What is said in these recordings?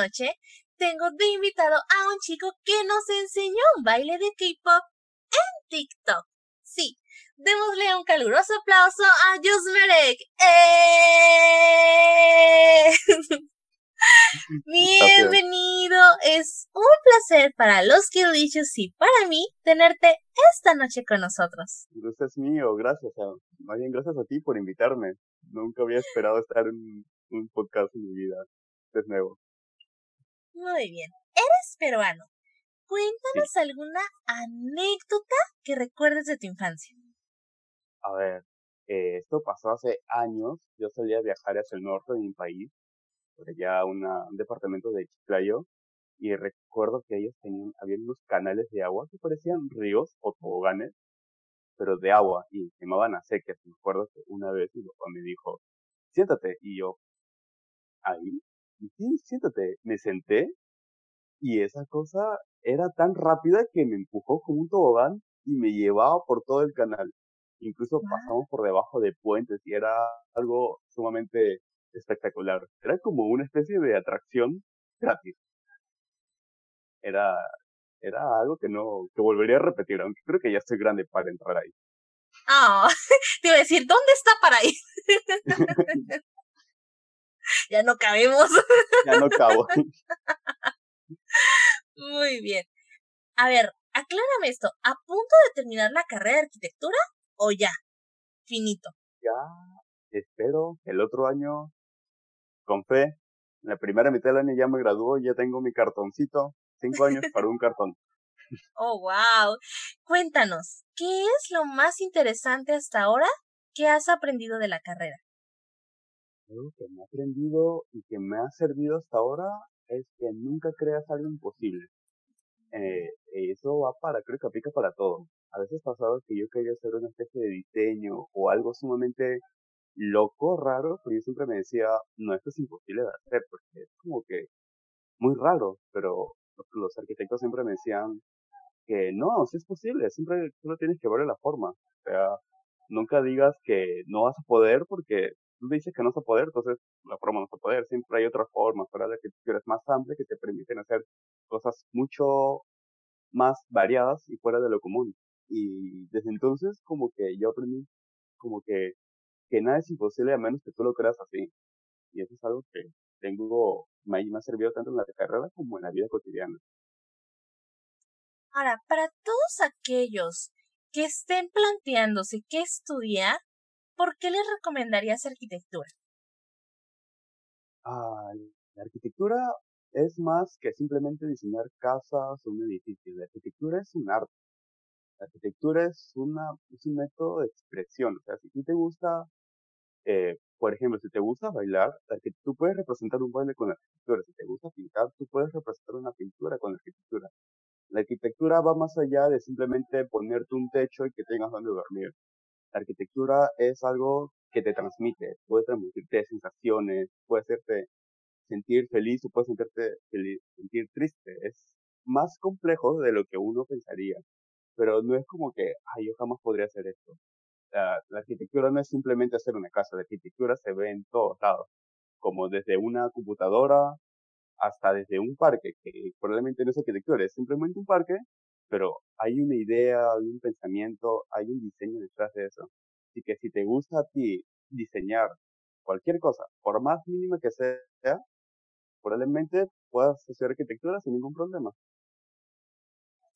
noche tengo de invitado a un chico que nos enseñó un baile de K-pop en TikTok. Sí, démosle un caluroso aplauso a Josmerek. ¡Eh! Bienvenido, es un placer para los Killicious y para mí tenerte esta noche con nosotros. Gracias mío, gracias. A, más bien gracias a ti por invitarme. Nunca había esperado estar en un podcast en mi vida. Es nuevo. Muy bien. Eres peruano. Cuéntanos alguna anécdota que recuerdes de tu infancia. A ver, eh, esto pasó hace años. Yo solía viajar hacia el norte de mi país, por allá un departamento de Chiclayo, y recuerdo que ellos tenían, había unos canales de agua que parecían ríos o toboganes, pero de agua, y se llamaban acequias. Me acuerdo que una vez mi papá me dijo, siéntate, y yo, ahí, sí, siéntate. Me senté y esa cosa era tan rápida que me empujó como un tobogán y me llevaba por todo el canal. Incluso pasamos por debajo de puentes y era algo sumamente espectacular. Era como una especie de atracción gratis. Era, era algo que no, que volvería a repetir, aunque creo que ya estoy grande para entrar ahí. Ah, te iba a decir, ¿dónde está para ir? ya no cabemos. ya no cabo. Muy bien. A ver, aclárame esto. ¿A punto de terminar la carrera de arquitectura o ya? Finito. Ya, espero el otro año, con fe, la primera mitad del año ya me graduó, ya tengo mi cartoncito, cinco años para un cartón. Oh, wow. Cuéntanos, ¿qué es lo más interesante hasta ahora que has aprendido de la carrera? Algo que me ha aprendido y que me ha servido hasta ahora es que nunca creas algo imposible. Eh, eso va para, creo que aplica para todo. A veces pasaba que yo quería hacer una especie de diseño o algo sumamente loco, raro, pero yo siempre me decía, no, esto es imposible de hacer, porque es como que muy raro, pero los arquitectos siempre me decían que no, sí es posible, siempre tú tienes que verle la forma. O sea, nunca digas que no vas a poder porque tú dices que no vas a poder, entonces la forma no vas a poder. Siempre hay otras formas, la que eres más amplia que te permiten hacer cosas mucho más variadas y fuera de lo común. Y desde entonces como que yo aprendí como que, que nada es imposible a menos que tú lo creas así. Y eso es algo que tengo, me ha servido tanto en la carrera como en la vida cotidiana. Ahora, para todos aquellos que estén planteándose qué estudiar, ¿por qué les recomendarías arquitectura? La arquitectura es más que simplemente diseñar casas o un edificio. La arquitectura es un arte. La arquitectura es, una, un método de expresión. O sea, si te gusta, eh, por ejemplo, si te gusta bailar, tú puedes representar un baile con la arquitectura. Si te gusta pintar, tú puedes representar una pintura con la arquitectura. La arquitectura va más allá de simplemente ponerte un techo y que tengas donde dormir. La arquitectura es algo que te transmite, puede transmitirte sensaciones, puede hacerte sentir feliz o puede sentirte sentir triste. Es más complejo de lo que uno pensaría, pero no es como que, ay, yo jamás podría hacer esto. La, la arquitectura no es simplemente hacer una casa, la arquitectura se ve en todos lados, como desde una computadora hasta desde un parque, que probablemente no es arquitectura, es simplemente un parque, pero hay una idea, hay un pensamiento, hay un diseño detrás de eso. Así que si te gusta a ti diseñar cualquier cosa, por más mínima que sea, probablemente puedas hacer arquitectura sin ningún problema.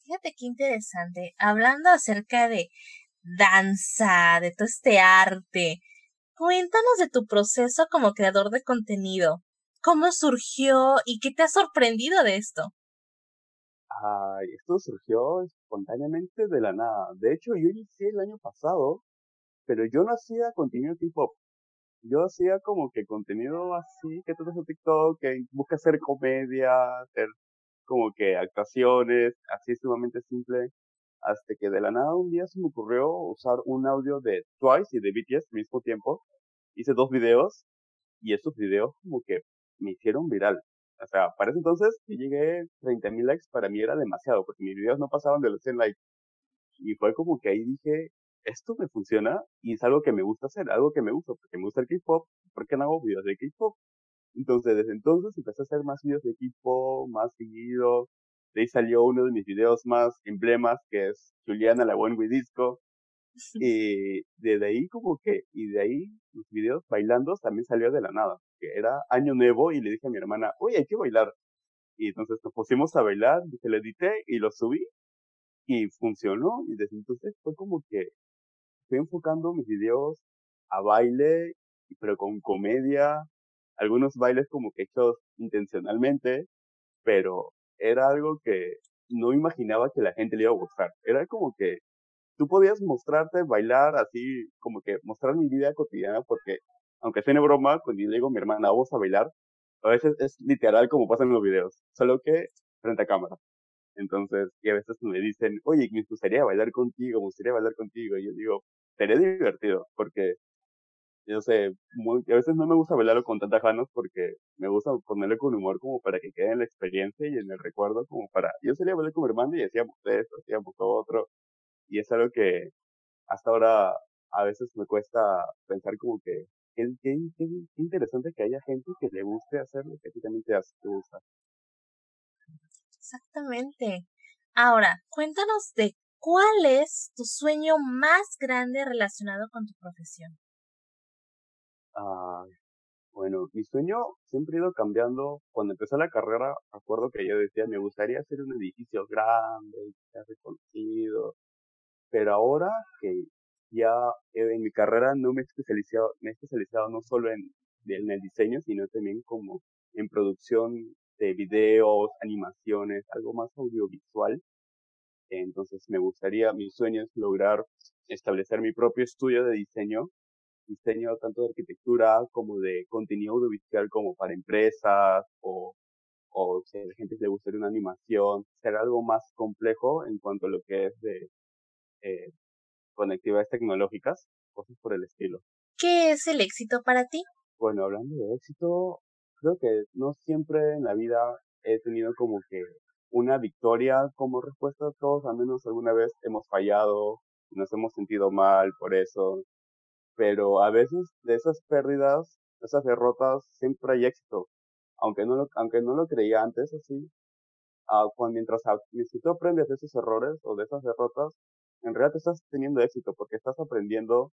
Fíjate qué interesante. Hablando acerca de danza, de todo este arte, cuéntanos de tu proceso como creador de contenido. ¿Cómo surgió y qué te ha sorprendido de esto? Ay, esto surgió espontáneamente de la nada. De hecho, yo inicié el año pasado, pero yo no hacía contenido tipo Yo hacía como que contenido así, que tú en TikTok, que busca hacer comedia, hacer como que actuaciones, así sumamente simple. Hasta que de la nada un día se me ocurrió usar un audio de Twice y de BTS al mismo tiempo. Hice dos videos y esos videos como que me hicieron viral. O sea, para ese entonces que llegué 30.000 likes para mí era demasiado, porque mis videos no pasaban de los 100 likes. Y fue como que ahí dije, esto me funciona y es algo que me gusta hacer, algo que me gusta, porque me gusta el K-pop, ¿por qué no hago videos de K-pop? Entonces, desde entonces empecé a hacer más videos de equipo, más seguido. De ahí salió uno de mis videos más emblemas, que es Juliana la One Disco. Y desde ahí como que, y de ahí los videos bailando también salió de la nada, que era año nuevo y le dije a mi hermana, oye, hay que bailar. Y entonces nos pusimos a bailar, se lo edité y lo subí y funcionó. Y desde entonces fue como que fui enfocando mis videos a baile, pero con comedia, algunos bailes como que hechos intencionalmente, pero era algo que no imaginaba que la gente le iba a gustar. Era como que tú podías mostrarte, bailar así, como que mostrar mi vida cotidiana, porque aunque suene broma, cuando yo le digo a mi hermana, vamos a bailar, a veces es literal como pasa en los videos, solo que frente a cámara. Entonces, y a veces me dicen, oye, me gustaría bailar contigo, me gustaría bailar contigo. Y yo digo, sería divertido, porque yo sé, a veces no me gusta bailarlo con tantas ganas porque me gusta ponerle con humor como para que quede en la experiencia y en el recuerdo como para, yo salía a bailar con mi hermano y hacíamos esto, hacíamos otro, y es algo que hasta ahora a veces me cuesta pensar como que qué, qué, interesante que haya gente que le guste hacer lo que a ti también te, hace, te gusta. Exactamente. Ahora, cuéntanos de cuál es tu sueño más grande relacionado con tu profesión. Ah, bueno, mi sueño siempre ha ido cambiando. Cuando empecé la carrera, acuerdo que yo decía, me gustaría hacer un edificio grande, reconocido. Pero ahora que ya en mi carrera no me he especializado, me he especializado no solo en, en el diseño, sino también como en producción de videos, animaciones, algo más audiovisual. Entonces me gustaría, mi sueño es lograr establecer mi propio estudio de diseño diseño tanto de arquitectura como de contenido audiovisual como para empresas o, o si a la gente le gustaría una animación, ser algo más complejo en cuanto a lo que es de eh, conectividades tecnológicas, cosas por el estilo. ¿Qué es el éxito para ti? Bueno, hablando de éxito, creo que no siempre en la vida he tenido como que una victoria como respuesta. Todos al menos alguna vez hemos fallado, nos hemos sentido mal por eso pero a veces de esas pérdidas, esas derrotas, siempre hay éxito. Aunque no lo, aunque no lo creía antes así, uh, cuando, mientras, si tú aprendes de esos errores o de esas derrotas, en realidad estás teniendo éxito porque estás aprendiendo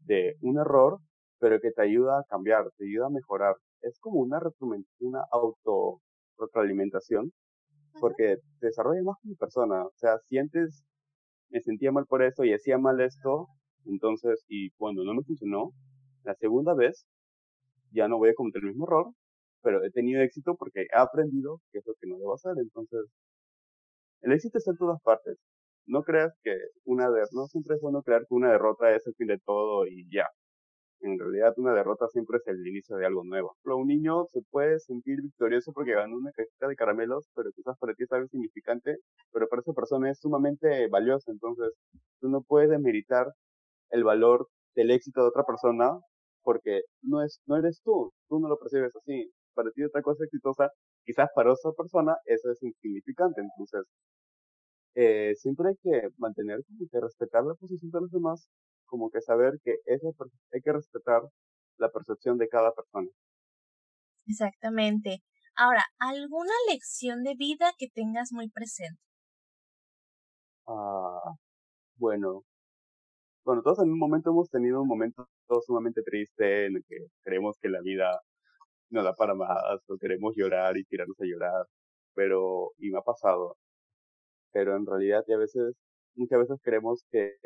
de un error, pero que te ayuda a cambiar, te ayuda a mejorar. Es como una, una auto retroalimentación porque te desarrollas más como persona. O sea, sientes, me sentía mal por eso y hacía mal esto, entonces, y cuando no me funcionó, la segunda vez ya no voy a cometer el mismo error, pero he tenido éxito porque he aprendido que es lo que no debo hacer. Entonces, el éxito está en todas partes. No creas que una derrota, no siempre es bueno creer que una derrota es el fin de todo y ya. En realidad, una derrota siempre es el inicio de algo nuevo. Pero un niño se puede sentir victorioso porque ganó una cajita de caramelos, pero quizás para ti es algo significante, pero para esa persona es sumamente valioso. Entonces, tú no puedes demeritar el valor del éxito de otra persona porque no eres tú, tú no lo percibes así. Para ti otra cosa exitosa, quizás para otra persona eso es insignificante. Entonces, eh, siempre hay que mantener como que respetar la posición de los demás, como que saber que eso hay que respetar la percepción de cada persona. Exactamente. Ahora, ¿alguna lección de vida que tengas muy presente? Ah, bueno, bueno, todos en un momento hemos tenido un momento sumamente triste en el que creemos que la vida no da para más, o queremos llorar y tirarnos a llorar, pero, y me ha pasado, pero en realidad a veces, muchas veces creemos que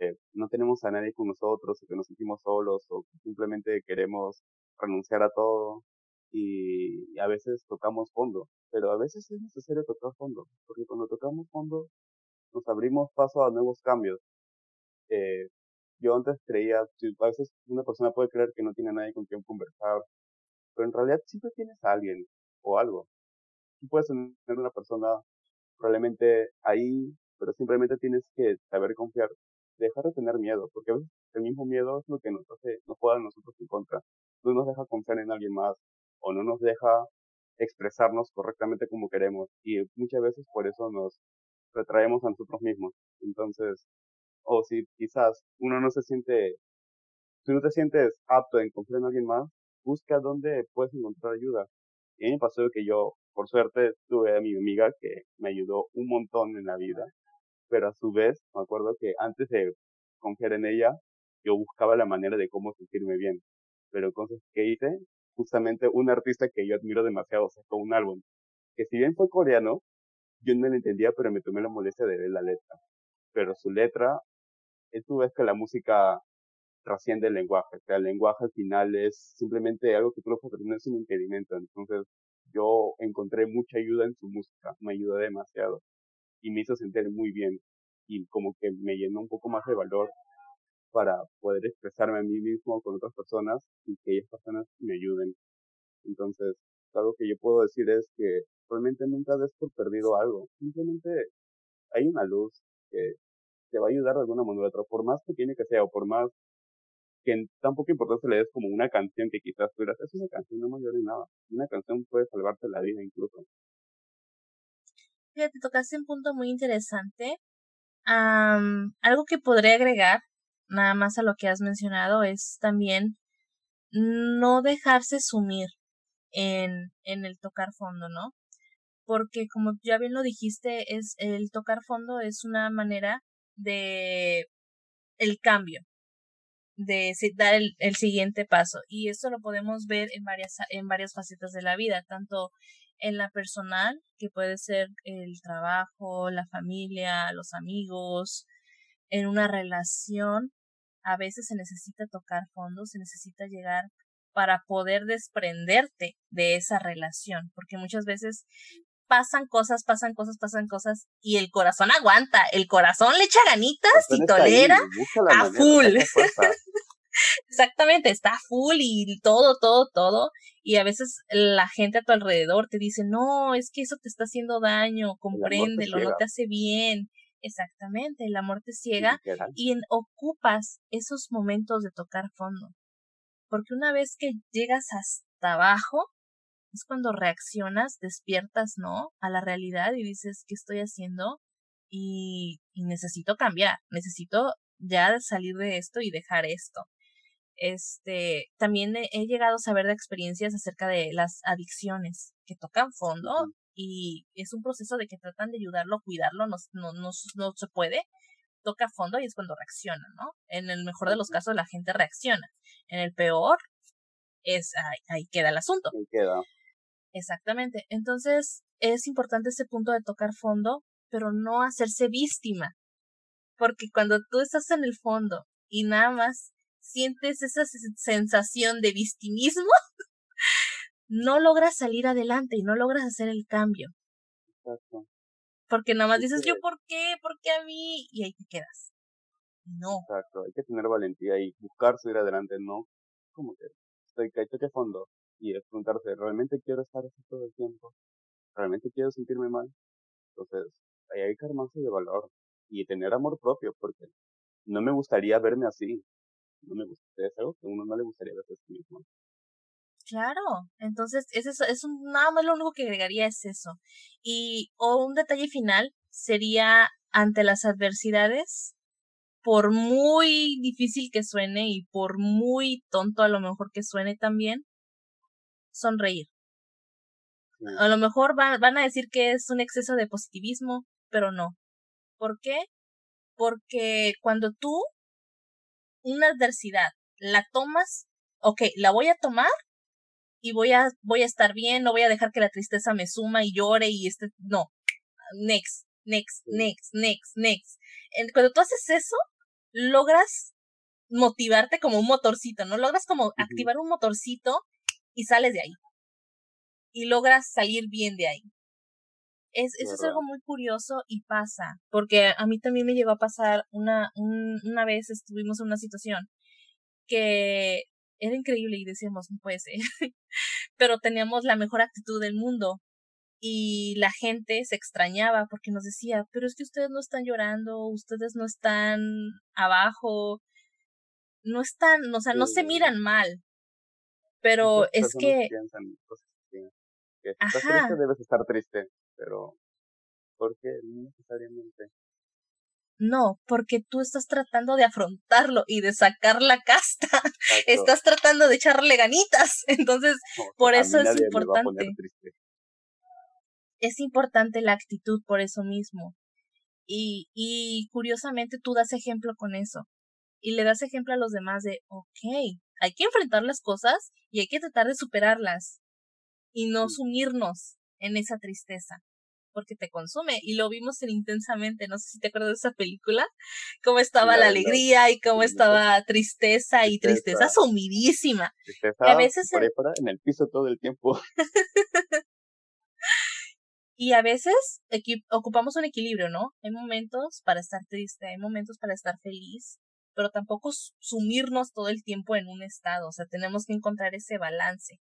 eh, no tenemos a nadie con nosotros, o que nos sentimos solos, o simplemente queremos renunciar a todo, y a veces tocamos fondo, pero a veces es necesario tocar fondo, porque cuando tocamos fondo nos abrimos paso a nuevos cambios, eh, yo antes creía, a veces una persona puede creer que no tiene nadie con quien conversar, pero en realidad siempre tienes a alguien o algo. Tú puedes tener una persona probablemente ahí, pero simplemente tienes que saber confiar, dejar de tener miedo, porque a veces el mismo miedo es lo que nos hace, nos juega a nosotros en contra. No nos deja confiar en alguien más, o no nos deja expresarnos correctamente como queremos, y muchas veces por eso nos retraemos a nosotros mismos. Entonces, o si quizás uno no se siente, si no te sientes apto en confiar en alguien más, busca dónde puedes encontrar ayuda. Y a mí me pasó que yo, por suerte, tuve a mi amiga que me ayudó un montón en la vida, pero a su vez, me acuerdo que antes de confiar en ella, yo buscaba la manera de cómo sentirme bien. Pero entonces, ¿qué hice? Justamente un artista que yo admiro demasiado sacó un álbum, que si bien fue coreano, yo no lo entendía, pero me tomé la molestia de ver la letra. Pero su letra, tú ves que la música trasciende el lenguaje. O sea, el lenguaje al final es simplemente algo que tú lo no es un impedimento. Entonces, yo encontré mucha ayuda en su música, me ayudó demasiado y me hizo sentir muy bien y como que me llenó un poco más de valor para poder expresarme a mí mismo con otras personas y que ellas personas me ayuden. Entonces, algo que yo puedo decir es que realmente nunca des por perdido algo. Simplemente hay una luz que te va a ayudar de alguna manera por más pequeña que sea o por más que tampoco importancia le des como una canción que quizás tú es una canción, no me ayuda nada. Una canción puede salvarte la vida incluso. Fíjate, tocaste un punto muy interesante. algo que podría agregar, nada más a lo que has mencionado, es también no dejarse sumir en, en el tocar fondo, ¿no? Porque como ya bien lo dijiste, es el tocar fondo es una manera de el cambio, de dar el, el, siguiente paso. Y esto lo podemos ver en varias, en varias facetas de la vida, tanto en la personal, que puede ser el trabajo, la familia, los amigos, en una relación, a veces se necesita tocar fondo, se necesita llegar para poder desprenderte de esa relación, porque muchas veces pasan cosas, pasan cosas, pasan cosas y el corazón aguanta, el corazón le echa ganitas y tolera a full. Exactamente, está full y todo, todo, todo. Y a veces la gente a tu alrededor te dice, no, es que eso te está haciendo daño, compréndelo, no te hace bien. Exactamente, el amor te ciega y en, ocupas esos momentos de tocar fondo. Porque una vez que llegas hasta abajo, es cuando reaccionas, despiertas, ¿no? A la realidad y dices, ¿qué estoy haciendo? Y, y necesito cambiar, necesito ya salir de esto y dejar esto. Este, también he, llegado a saber de experiencias acerca de las adicciones que tocan fondo y es un proceso de que tratan de ayudarlo, cuidarlo, no, no, no, no se puede, toca fondo y es cuando reacciona, ¿no? En el mejor de los casos la gente reacciona, en el peor es ahí, ahí queda el asunto. Ahí queda. Exactamente. Entonces, es importante ese punto de tocar fondo, pero no hacerse víctima. Porque cuando tú estás en el fondo y nada más sientes esa sensación de victimismo, no logras salir adelante y no logras hacer el cambio. Exacto. Porque nada más dices, yo, ¿por qué? ¿Por qué a mí? Y ahí te quedas. No. Exacto, hay que tener valentía y buscar salir adelante, no como que estoy caído que fondo y es preguntarse, ¿realmente quiero estar así todo el tiempo? ¿Realmente quiero sentirme mal? Entonces, ahí hay que armarse de valor y tener amor propio, porque no me gustaría verme así. No me gustaría, es algo que a uno no le gustaría verse a sí mismo. Claro, entonces es eso, es un, nada más lo único que agregaría es eso. Y o un detalle final sería ante las adversidades, por muy difícil que suene y por muy tonto a lo mejor que suene también, sonreír. A lo mejor van, van a decir que es un exceso de positivismo, pero no. ¿Por qué? Porque cuando tú una adversidad la tomas, ok, la voy a tomar y voy a, voy a estar bien, no voy a dejar que la tristeza me suma y llore y este, no, next, next, next, next, next. Cuando tú haces eso, logras motivarte como un motorcito, ¿no? Logras como activar un motorcito y sales de ahí. Y logras salir bien de ahí. Es, eso es algo muy curioso y pasa, porque a mí también me llegó a pasar una, una vez estuvimos en una situación que era increíble y decíamos, no puede ser, pero teníamos la mejor actitud del mundo y la gente se extrañaba porque nos decía, pero es que ustedes no están llorando, ustedes no están abajo, no están, o sea, no se miran mal, pero es que... que si estás triste debes estar triste, pero ¿por qué? No necesariamente. No, porque tú estás tratando de afrontarlo y de sacar la casta. Estás tratando de echarle ganitas. Entonces, por eso es importante. Es importante la actitud por eso mismo. Y, y curiosamente tú das ejemplo con eso. Y le das ejemplo a los demás de, ok, hay que enfrentar las cosas y hay que tratar de superarlas y no sumirnos en esa tristeza porque te consume y lo vimos en intensamente, no sé si te acuerdas de esa película, cómo estaba la, alegría y cómo estaba tristeza y tristeza, sumidísima. a veces en el piso todo el tiempo. y a veces ocupamos un equilibrio, ¿no? Hay momentos para estar triste, hay momentos para estar feliz, pero tampoco sumirnos todo el tiempo en un estado, o sea, tenemos que encontrar ese balance.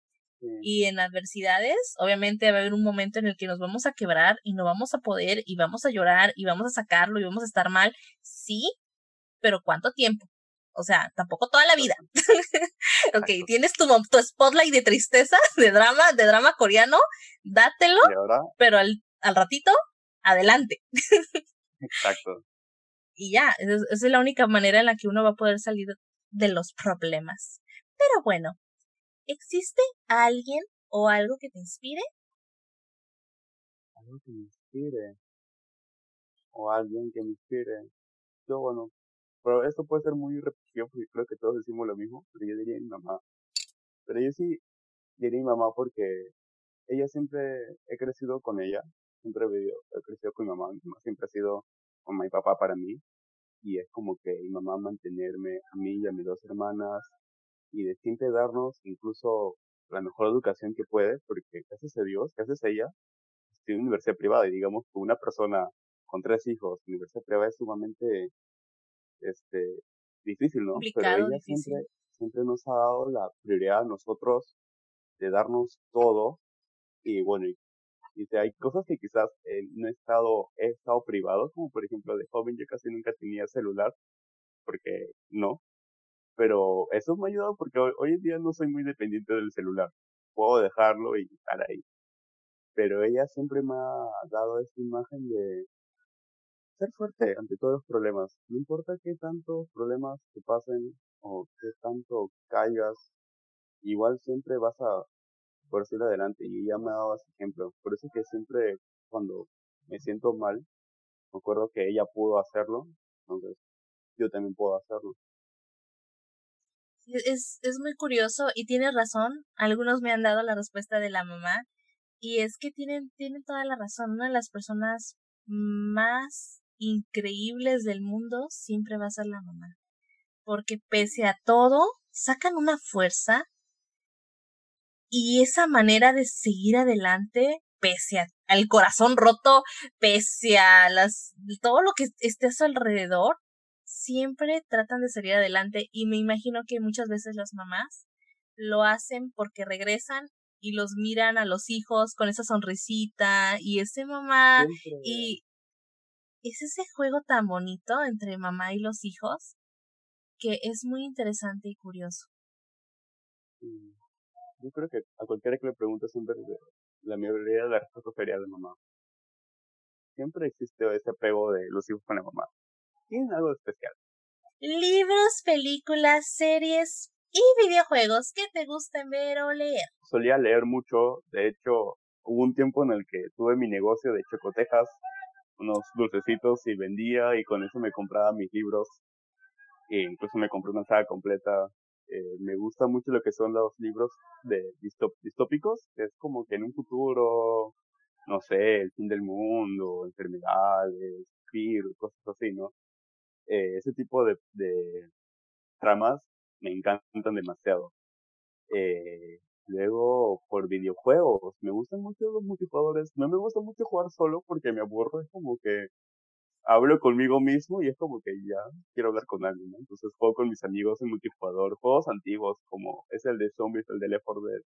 Y en adversidades, obviamente va a haber un momento en el que nos vamos a quebrar y no vamos a poder y vamos a llorar y vamos a sacarlo y vamos a estar mal. Sí, pero ¿cuánto tiempo? O sea, tampoco toda la vida. ok, tienes tu, tu spotlight de tristeza, de drama, de drama coreano, dátelo, pero al, al ratito, adelante. Exacto. Y ya, esa es la única manera en la que uno va a poder salir de los problemas. Pero bueno, ¿Existe alguien o algo que te inspire? Algo que me inspire. O alguien que me inspire. Yo, bueno, pero esto puede ser muy repetitivo porque creo que todos decimos lo mismo, pero yo diría mi mamá. Pero yo sí diría mi mamá porque ella siempre, he crecido con ella, siempre he, he crecido con mi mamá, mi mamá siempre ha sido mamá y papá para mí, y es como que mi mamá mantenerme a mí y a mis dos hermanas y de siempre darnos incluso la mejor educación que puede, porque gracias a Dios, gracias a ella, estoy en universidad privada y digamos que una persona con tres hijos, universidad privada es sumamente este difícil, ¿no? Pero ella siempre siempre nos ha dado la prioridad a nosotros de darnos todo y bueno, y, hay cosas que quizás no he estado, he estado privado, como por ejemplo de joven yo casi nunca tenía celular, porque no, pero eso me ha ayudado porque hoy, en día no soy muy dependiente del celular. Puedo dejarlo y estar ahí. Pero ella siempre me ha dado esta imagen de ser fuerte ante todos los problemas. No importa qué tantos problemas te pasen o qué tanto caigas, igual siempre vas a por seguir adelante. Y ella me ha dado ese ejemplo. Por eso que siempre cuando me siento mal, me acuerdo que ella pudo hacerlo, entonces yo también puedo hacerlo. Es, es muy curioso y tienes razón. Algunos me han dado la respuesta de la mamá y es que tienen, tienen toda la razón. Una de las personas más increíbles del mundo siempre va a ser la mamá. Porque pese a todo, sacan una fuerza y esa manera de seguir adelante, pese al corazón roto, pese a las, todo lo que esté a su alrededor, siempre tratan de salir adelante y me imagino que muchas veces las mamás lo hacen porque regresan y los miran a los hijos con esa sonrisita y ese mamá y es ese juego tan bonito entre mamá y los hijos que es muy interesante y curioso. Yo creo que a cualquiera que le pregunte siempre la mayoría de la respuesta sería de mamá. Siempre existe ese apego de los hijos con la mamá tienen algo especial. Libros, películas, series y videojuegos que te gusten ver o leer. Solía leer mucho, de hecho, hubo un tiempo en el que tuve mi negocio de chocotejas, unos dulcecitos y vendía y con eso me compraba mis libros e incluso me compré una saga completa. Eh, me gusta mucho lo que son los libros de distópicos, que es como que en un futuro, no sé, el fin del mundo, enfermedades, virus, cosas así, ¿no? Eh, ese tipo de, de, tramas me encantan demasiado. Eh, luego, por videojuegos, me gustan mucho los multijugadores. No me gusta mucho jugar solo porque me aburro, es como que hablo conmigo mismo y es como que ya quiero hablar con alguien, ¿no? Entonces juego con mis amigos en multijugador, juegos antiguos como es el de Zombies, el de Left 4 Dead,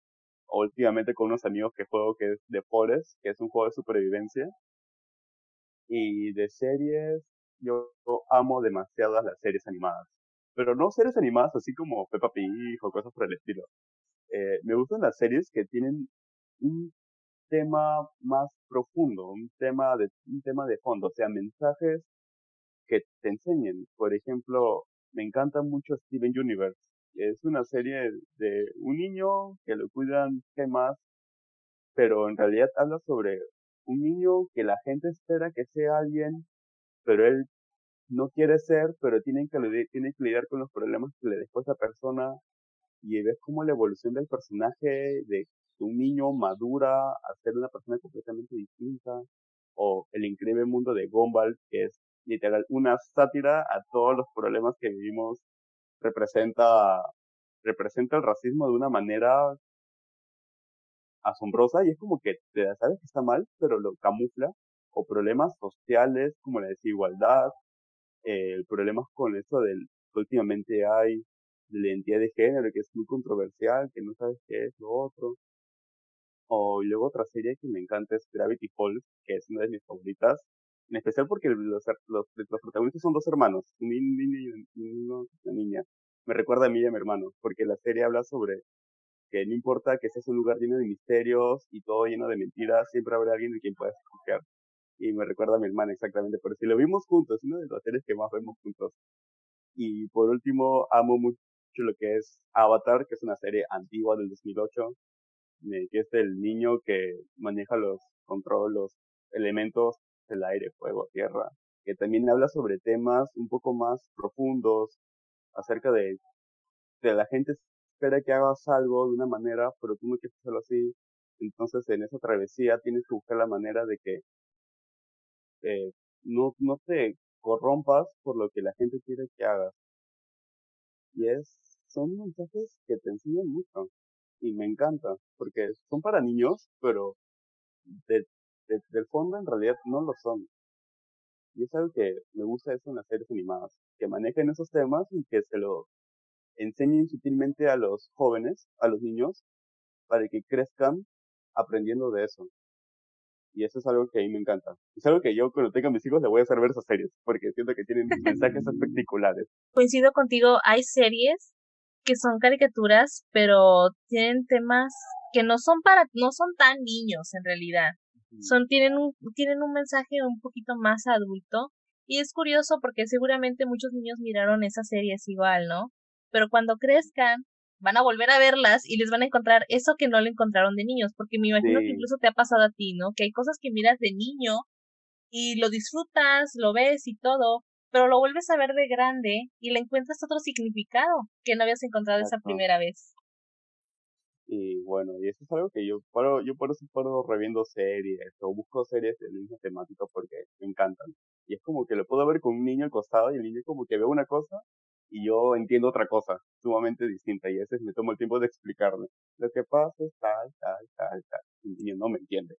o últimamente con unos amigos que juego que es The Forest, que es un juego de supervivencia. Y de series, yo amo demasiadas las series animadas. Pero no series animadas así como Peppa Pig o cosas por el estilo. Eh, me gustan las series que tienen un tema más profundo, un tema de, un tema de fondo, o sea, mensajes que te enseñen. Por ejemplo, me encanta mucho Steven Universe. Es una serie de un niño que lo cuidan ¿qué más, pero en realidad habla sobre un niño que la gente espera que sea alguien, pero él no quiere ser, pero tiene que, tiene que lidiar con los problemas que le dejó esa persona y ves como la evolución del personaje de un niño madura a ser una persona completamente distinta o el increíble mundo de Gumball que es literal una sátira a todos los problemas que vivimos representa representa el racismo de una manera asombrosa y es como que te sabes que está mal pero lo camufla o problemas sociales como la desigualdad eh, problemas con eso del que últimamente hay la identidad de género que es muy controversial que no sabes qué es lo otro o luego otra serie que me encanta es Gravity Falls, que es una de mis favoritas, en especial porque los, los, los protagonistas son dos hermanos, un niño y una niña. Me recuerda a mí y a mi hermano, porque la serie habla sobre que no importa que seas un lugar lleno de misterios y todo lleno de mentiras, siempre habrá alguien en quien puedas confiar. Y me recuerda a mi hermana exactamente, por si lo vimos juntos, una de las series que más vemos juntos. Y por último, amo mucho lo que es Avatar, que es una serie antigua del 2008, que es el niño que maneja los controles, los elementos del aire, fuego, tierra, que también habla sobre temas un poco más profundos acerca de, de la gente espera que hagas algo de una manera, pero tú no quieres hacerlo así. Entonces en esa travesía tienes que buscar la manera de que eh, no, no te corrompas por lo que la gente quiere que hagas. Y es, son mensajes que te enseñan mucho y me encanta, porque son para niños, pero de, del fondo en realidad no lo son. Y es algo que me gusta eso en las series animadas, que manejen esos temas y que se lo enseñen sutilmente a los jóvenes, a los niños, para que crezcan aprendiendo de eso. Y eso es algo que a mí me encanta. Es algo que yo cuando tenga mis hijos le voy a hacer ver esas series, porque siento que tienen mensajes espectaculares. Coincido contigo, hay series que son caricaturas, pero tienen temas que no son para, no son tan niños en realidad. Son, tienen un, tienen un mensaje un poquito más adulto. Y es curioso porque seguramente muchos niños miraron esas series igual, ¿no? Pero cuando crezcan, van a volver a verlas y les van a encontrar eso que no le encontraron de niños, porque me imagino que incluso te ha pasado a ti, ¿no? Que hay cosas que miras de niño y lo disfrutas, lo ves y todo, pero lo vuelves a ver de grande y le encuentras otro significado que no habías encontrado esa primera vez. Y bueno, y eso es algo que yo paro, yo por eso paro reviendo series o busco series de misma temática porque me encantan. Y es como que lo puedo ver con un niño al costado y el niño como que ve una cosa y yo entiendo otra cosa sumamente distinta y a veces me tomo el tiempo de explicarle. Lo que pasa es tal, tal, tal, tal. Y el niño no me entiende.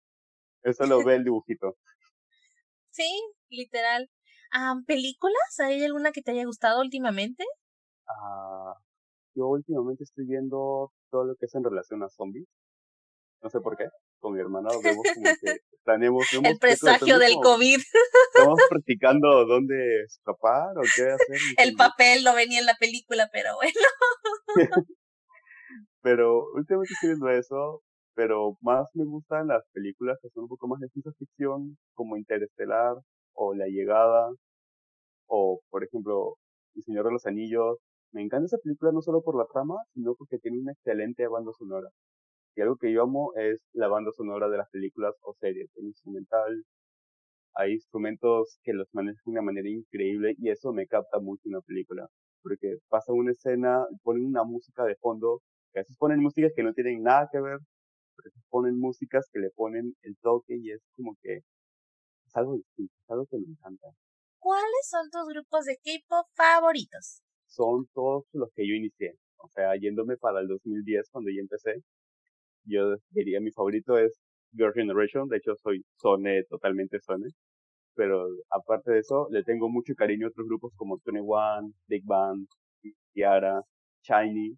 Eso lo ve el dibujito. Sí, literal. ¿Películas? ¿Hay alguna que te haya gustado últimamente? Ah, yo últimamente estoy viendo todo lo que es en relación a zombies. No sé por qué. Con mi hermana vemos como que tenemos... El presagio del COVID. Estamos practicando dónde escapar o qué hacer. El papel no venía en la película, pero bueno. pero últimamente estoy viendo eso, pero más me gustan las películas que son un poco más de ciencia ficción, como Interestelar, o La Llegada, o por ejemplo, El Señor de los Anillos. Me encanta esa película no solo por la trama, sino porque tiene una excelente banda sonora. Y algo que yo amo es la banda sonora de las películas o series, el instrumental. Hay instrumentos que los manejan de una manera increíble y eso me capta mucho en una película. Porque pasa una escena, ponen una música de fondo, que a veces ponen músicas que no tienen nada que ver, pero ponen músicas que le ponen el toque y es como que algo distinto, es algo que me encanta. ¿Cuáles son tus grupos de K-pop favoritos? Son todos los que yo inicié. O sea, yéndome para el 2010 cuando yo empecé, yo diría mi favorito es Girl Generation. De hecho, soy Sone, totalmente Sone. Pero aparte de eso, le tengo mucho cariño a otros grupos como Twenty One, Big Bang, Tiara, Shiny.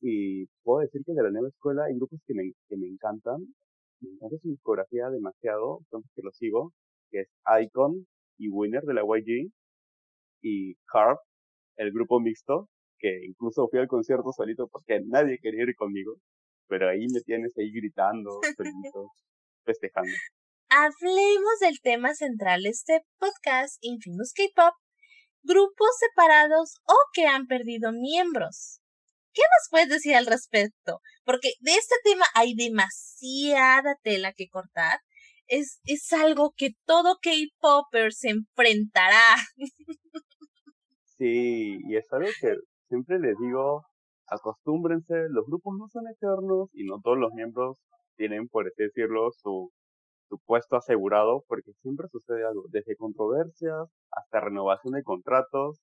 Y puedo decir que de la nueva escuela hay grupos que me, que me encantan. Me encanta su discografía demasiado, entonces que lo sigo que es Icon y Winner de la YG, y Harp, el grupo mixto, que incluso fui al concierto solito porque nadie quería ir conmigo, pero ahí me tienes ahí gritando, solito, festejando. hablemos del tema central de este podcast, Infamous K-Pop, grupos separados o que han perdido miembros. ¿Qué nos puedes decir al respecto? Porque de este tema hay demasiada tela que cortar. Es, es algo que todo K-Popper se enfrentará. Sí, y es algo que siempre les digo, acostúmbrense, los grupos no son eternos y no todos los miembros tienen, por así decirlo, su, su puesto asegurado, porque siempre sucede algo, desde controversias hasta renovación de contratos,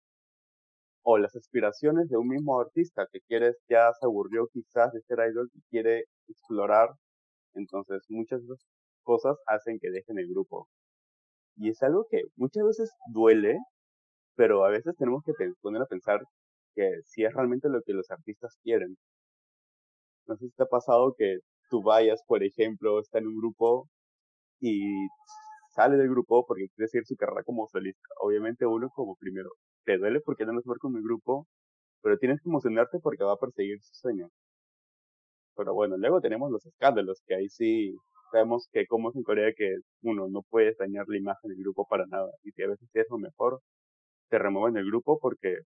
o las aspiraciones de un mismo artista que quiere, ya se aburrió quizás de ser idol y quiere explorar, entonces muchas cosas hacen que dejen el grupo. Y es algo que muchas veces duele, pero a veces tenemos que poner a pensar que si es realmente lo que los artistas quieren. No sé si te ha pasado que tú vayas, por ejemplo, está en un grupo y sale del grupo porque quiere seguir su carrera como solista. Obviamente uno como primero, te duele porque no nos ver con mi grupo, pero tienes que emocionarte porque va a perseguir su sueño. Pero bueno, luego tenemos los escándalos, que ahí sí sabemos que como es en Corea que uno no puede dañar la imagen del grupo para nada. Y si a veces es lo mejor, te remueven del grupo porque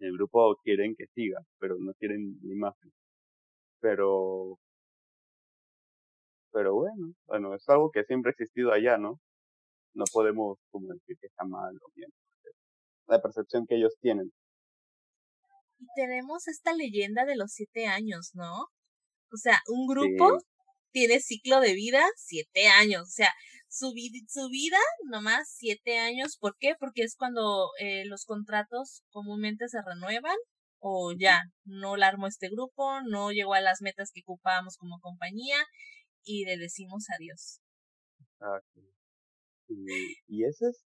el grupo quieren que siga, pero no quieren la imagen. Pero pero bueno, bueno, es algo que siempre ha existido allá, ¿no? No podemos como decir que está mal o bien. La percepción que ellos tienen. Y tenemos esta leyenda de los siete años, ¿no? O sea, un grupo tiene ciclo de vida siete años. O sea, su, su vida nomás siete años. ¿Por qué? Porque es cuando eh, los contratos comúnmente se renuevan o ya no la armó este grupo, no llegó a las metas que ocupábamos como compañía y le decimos adiós. Exacto. Y, y ese es,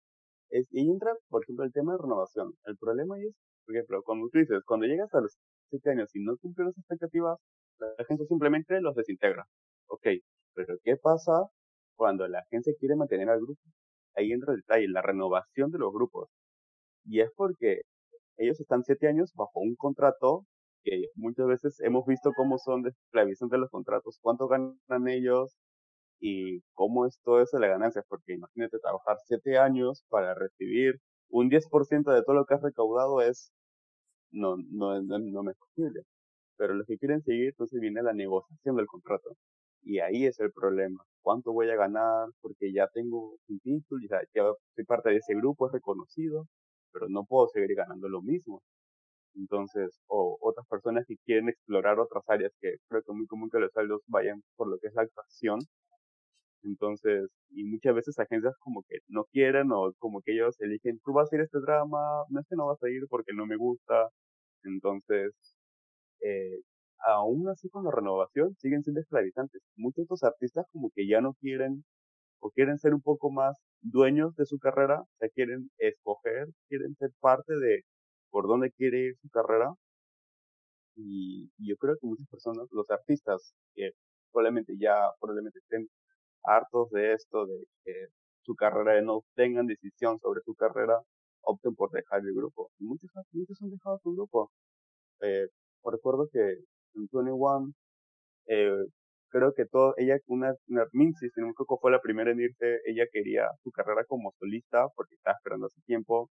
es, y entra, por ejemplo, el tema de renovación. El problema es, por ejemplo, cuando tú dices, cuando llegas a los 7 años y no cumples las expectativas, la gente simplemente los desintegra. Ok, pero ¿qué pasa cuando la gente quiere mantener al grupo? Ahí entra el detalle, la renovación de los grupos. Y es porque ellos están siete años bajo un contrato que muchas veces hemos visto cómo son de los contratos, cuánto ganan ellos y cómo es todo eso de la ganancia, porque imagínate trabajar siete años para recibir un 10% de todo lo que has recaudado es, no, no, no, no es posible. Pero los que quieren seguir, entonces viene la negociación del contrato. Y ahí es el problema. ¿Cuánto voy a ganar? Porque ya tengo un título, ya, soy parte de ese grupo, es reconocido, pero no puedo seguir ganando lo mismo. Entonces, o otras personas que quieren explorar otras áreas, que creo que es muy común que los saldos vayan por lo que es la actuación. Entonces, y muchas veces agencias como que no quieren o como que ellos eligen, tú vas a ir a este drama, no es que no vas a ir porque no me gusta. Entonces, eh, aún así con la renovación siguen siendo esclavizantes. Muchos de estos artistas como que ya no quieren o quieren ser un poco más dueños de su carrera, o sea, quieren escoger, quieren ser parte de por dónde quiere ir su carrera. Y, yo creo que muchas personas, los artistas, que probablemente ya, probablemente estén hartos de esto, de que su carrera no tengan decisión sobre su carrera, opten por dejar el grupo. muchos, muchos han dejado su grupo. Eh, recuerdo que en 21, eh, creo que todo, ella, una, una Mincy, si no fue la primera en irse, ella quería su carrera como solista porque estaba esperando hace tiempo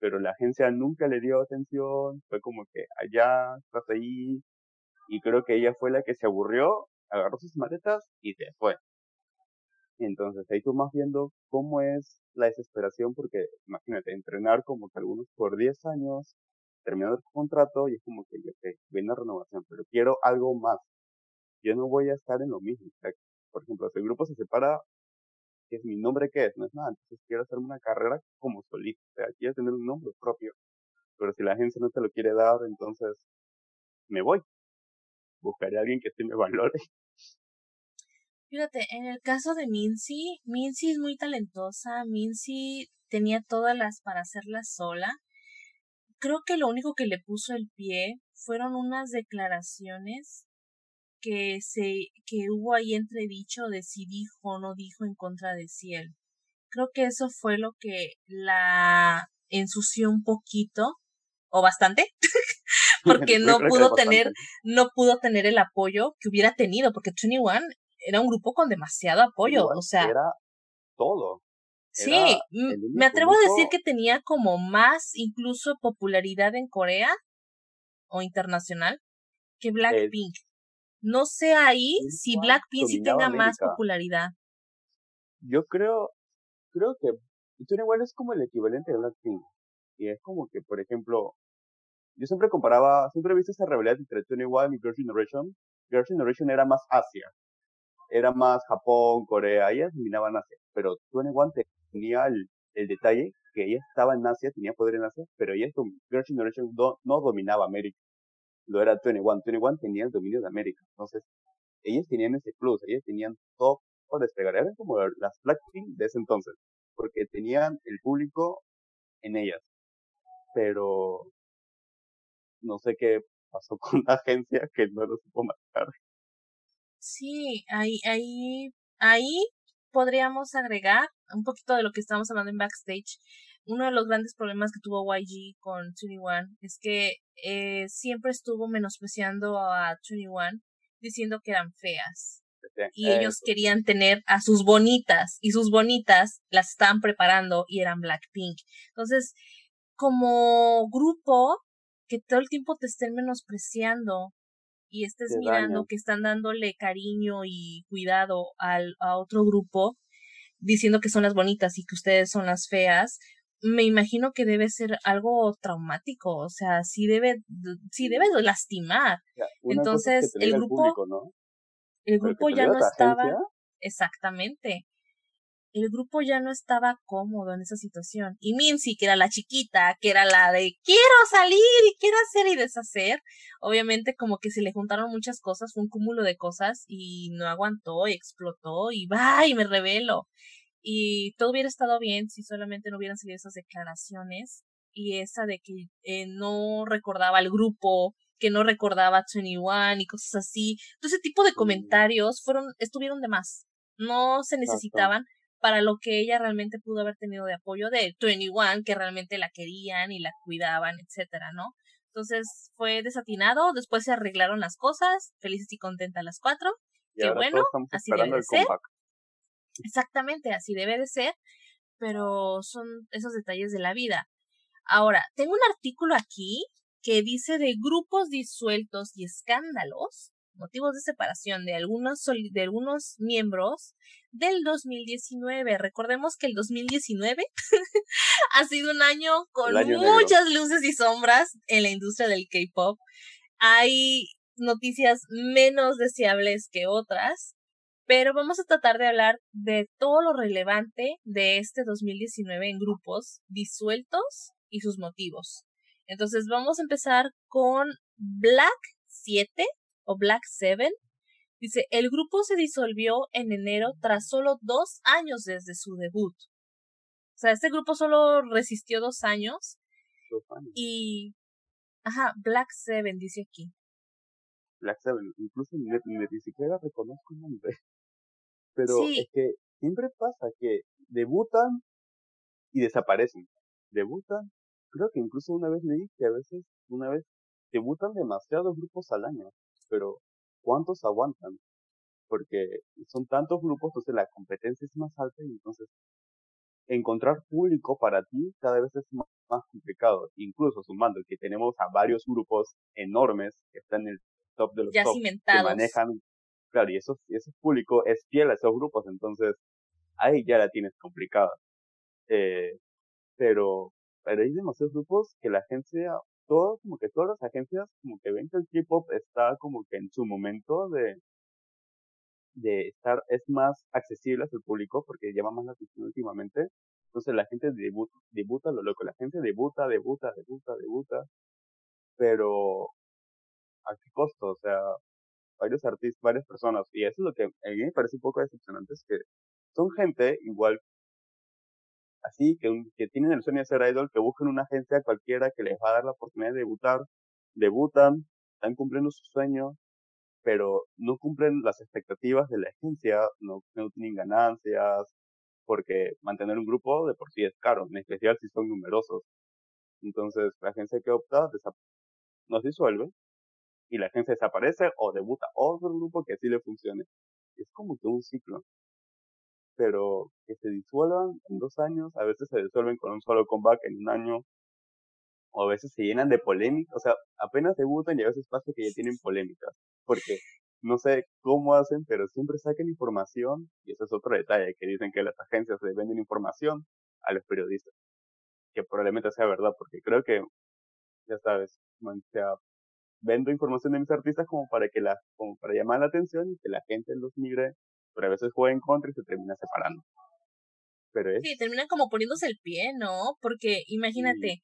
pero la agencia nunca le dio atención, fue como que allá, estás ahí, y creo que ella fue la que se aburrió, agarró sus maletas y se fue. Entonces ahí tú más viendo cómo es la desesperación, porque imagínate, entrenar como que algunos por 10 años, terminar el contrato y es como que, ok, viene la renovación, pero quiero algo más. Yo no voy a estar en lo mismo. por ejemplo, si el grupo se separa, que es mi nombre qué es, no es nada. Entonces quiero hacerme una carrera como solista, o sea, quiero tener un nombre propio. Pero si la agencia no te lo quiere dar, entonces me voy. Buscaré a alguien que sí me valore. Fíjate, en el caso de Mincy, Mincy es muy talentosa, Mincy tenía todas las para hacerla sola. Creo que lo único que le puso el pie fueron unas declaraciones que se que hubo ahí entredicho de si dijo o no dijo en contra de Ciel. Creo que eso fue lo que la ensució un poquito o bastante porque no pudo tener no pudo tener el apoyo que hubiera tenido porque 21 era un grupo con demasiado apoyo, o sea, era todo. Sí, me atrevo a decir que tenía como más incluso popularidad en Corea o internacional que Blackpink. no sé ahí si Blackpink sí tenga más popularidad. Yo creo, creo que Twenty One es como el equivalente de Blackpink. Y es como que, por ejemplo, yo siempre comparaba, siempre he visto esa rivalidad entre Twenty One y Girls' Generation. Girls' Generation era más Asia. Era más Japón, Corea, ellas dominaban Asia. Pero Twenty One tenía el, detalle que ella estaba en Asia, tenía poder en Asia, pero ella, no, dominaba América. Lo era Twenty One. Twenty One tenía el dominio de América. Entonces, ellas tenían ese plus, ellas tenían todo para despegar. Eran como las Blackpink de ese entonces porque tenían el público en ellas. Pero no sé qué pasó con la agencia que no lo supo matar. Sí, ahí, ahí, ahí podríamos agregar un poquito de lo que estamos hablando en backstage. Uno de los grandes problemas que tuvo YG con 21 es que eh, siempre estuvo menospreciando a 21 diciendo que eran feas y ellos querían tener a sus bonitas y sus bonitas las estaban preparando y eran Blackpink. Entonces, como grupo que todo el tiempo te estén menospreciando y estés mirando que están dándole cariño y cuidado al, a otro grupo diciendo que son las bonitas y que ustedes son las feas, me imagino que debe ser algo traumático, o sea, sí debe, sí debe lastimar. Entonces, el grupo, el grupo ya no estaba. Exactamente. El grupo ya no estaba cómodo en esa situación. Y Mincy, que era la chiquita, que era la de quiero salir y quiero hacer y deshacer, obviamente como que se le juntaron muchas cosas, fue un cúmulo de cosas y no aguantó y explotó y va y me revelo. Y todo hubiera estado bien si solamente no hubieran salido esas declaraciones y esa de que eh, no recordaba al grupo, que no recordaba 21 y cosas así. Todo ese tipo de comentarios fueron, estuvieron de más. No se necesitaban para lo que ella realmente pudo haber tenido de apoyo de 21, que realmente la querían y la cuidaban, etcétera, ¿no? Entonces fue desatinado, después se arreglaron las cosas, felices y contentas las cuatro. que bueno, así debe de ser. Exactamente, así debe de ser, pero son esos detalles de la vida. Ahora, tengo un artículo aquí que dice de grupos disueltos y escándalos, motivos de separación de algunos, de algunos miembros del 2019. Recordemos que el 2019 ha sido un año con muchas luces y sombras en la industria del K-Pop. Hay noticias menos deseables que otras, pero vamos a tratar de hablar de todo lo relevante de este 2019 en grupos disueltos y sus motivos. Entonces vamos a empezar con Black 7 o Black 7. Dice, el grupo se disolvió en enero tras solo dos años desde su debut. O sea, este grupo solo resistió dos años. Y... Ajá, Black 7 dice aquí. Black 7, incluso ni, siquiera reconozco el nombre. Pero es que siempre pasa que debutan y desaparecen. Debutan creo que incluso una vez leí que a veces, una vez, debutan demasiados grupos al año, pero ¿cuántos aguantan? Porque son tantos grupos, entonces la competencia es más alta y entonces encontrar público para ti cada vez es más, complicado. Incluso sumando que tenemos a varios grupos enormes que están en el top de los ya top, que manejan, claro, y eso, ese público es fiel a esos grupos, entonces ahí ya la tienes complicada. Eh, pero pero hay demasiados grupos que la agencia, todos, como que todas las agencias, como que ven que el K-pop está como que en su momento de, de estar, es más accesible a su público porque llama más la atención últimamente. Entonces la gente debuta, debuta lo loco, la gente debuta, debuta, debuta, debuta, pero ¿a qué costo? O sea, varios artistas, varias personas, y eso es lo que a mí me parece un poco decepcionante, es que son gente igual así, que, tienen el sueño de ser idol, que busquen una agencia cualquiera que les va a dar la oportunidad de debutar, debutan, están cumpliendo su sueño, pero no cumplen las expectativas de la agencia, no, tienen ganancias, porque mantener un grupo de por sí es caro, en especial si son numerosos. Entonces, la agencia que opta no se disuelve y la agencia desaparece o debuta otro grupo que así le funcione. Es como que un ciclo. Pero que se disuelvan en dos años, a veces se disuelven con un solo comeback en un año, o a veces se llenan de polémica, o sea, apenas debutan y a veces pasa que ya tienen polémicas, porque no sé cómo hacen, pero siempre sacan información, y eso es otro detalle, que dicen que las agencias le venden información a los periodistas, que probablemente sea verdad, porque creo que, ya sabes, o sea, vendo información de mis artistas como para que la, como para llamar la atención y que la gente los migre, pero a veces juega en contra y se termina separando. Pero es... Sí, terminan como poniéndose el pie, ¿no? Porque imagínate,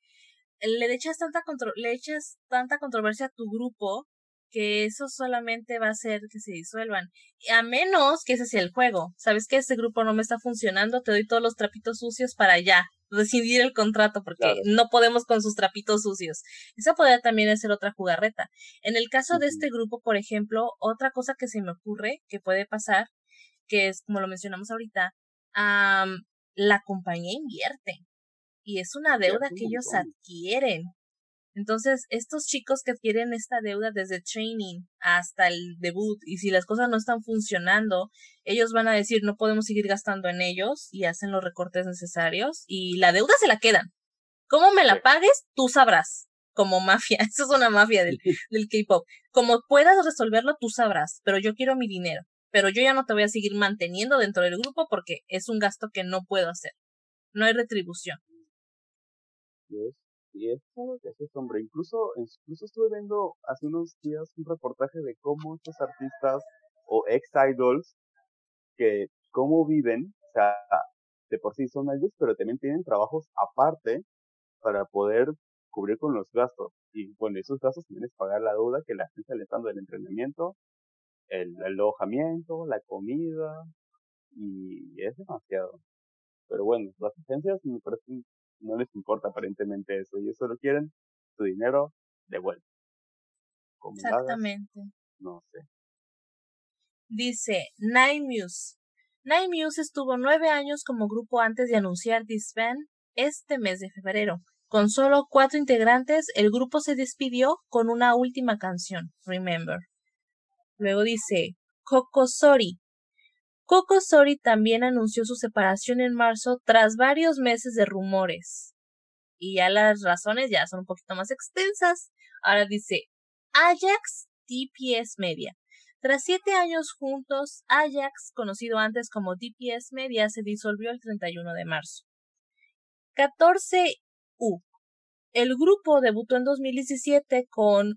le echas tanta contro le echas tanta controversia a tu grupo que eso solamente va a hacer que se disuelvan. A menos que ese sea el juego. ¿Sabes que este grupo no me está funcionando? Te doy todos los trapitos sucios para allá rescindir el contrato porque no podemos con sus trapitos sucios. Esa podría también ser otra jugarreta. En el caso de este grupo, por ejemplo, otra cosa que se me ocurre que puede pasar, que es como lo mencionamos ahorita, la compañía invierte y es una deuda que ellos adquieren. Entonces, estos chicos que adquieren esta deuda desde training hasta el debut, y si las cosas no están funcionando, ellos van a decir no podemos seguir gastando en ellos y hacen los recortes necesarios y la deuda se la quedan. ¿Cómo me la pagues? Tú sabrás. Como mafia, eso es una mafia del, del K-pop. Como puedas resolverlo, tú sabrás, pero yo quiero mi dinero. Pero yo ya no te voy a seguir manteniendo dentro del grupo porque es un gasto que no puedo hacer. No hay retribución. Y es algo que hace sombra. Incluso, incluso estuve viendo hace unos días un reportaje de cómo estos artistas o ex-idols, que cómo viven, o sea, de por sí son idols, pero también tienen trabajos aparte para poder cubrir con los gastos. Y bueno, esos gastos también es pagar la deuda que la gente le está dando del entrenamiento, el, el alojamiento, la comida, y es demasiado. Pero bueno, las agencias me no les importa aparentemente eso y eso lo quieren su dinero de vuelta. Exactamente. no sé. Dice Nine Muse. Nine Muse estuvo nueve años como grupo antes de anunciar Disband este mes de febrero. Con solo cuatro integrantes, el grupo se despidió con una última canción, Remember. Luego dice Kokosori. Coco Sori también anunció su separación en marzo tras varios meses de rumores. Y ya las razones ya son un poquito más extensas. Ahora dice Ajax DPS Media. Tras siete años juntos, Ajax, conocido antes como DPS Media, se disolvió el 31 de marzo. 14U. El grupo debutó en 2017 con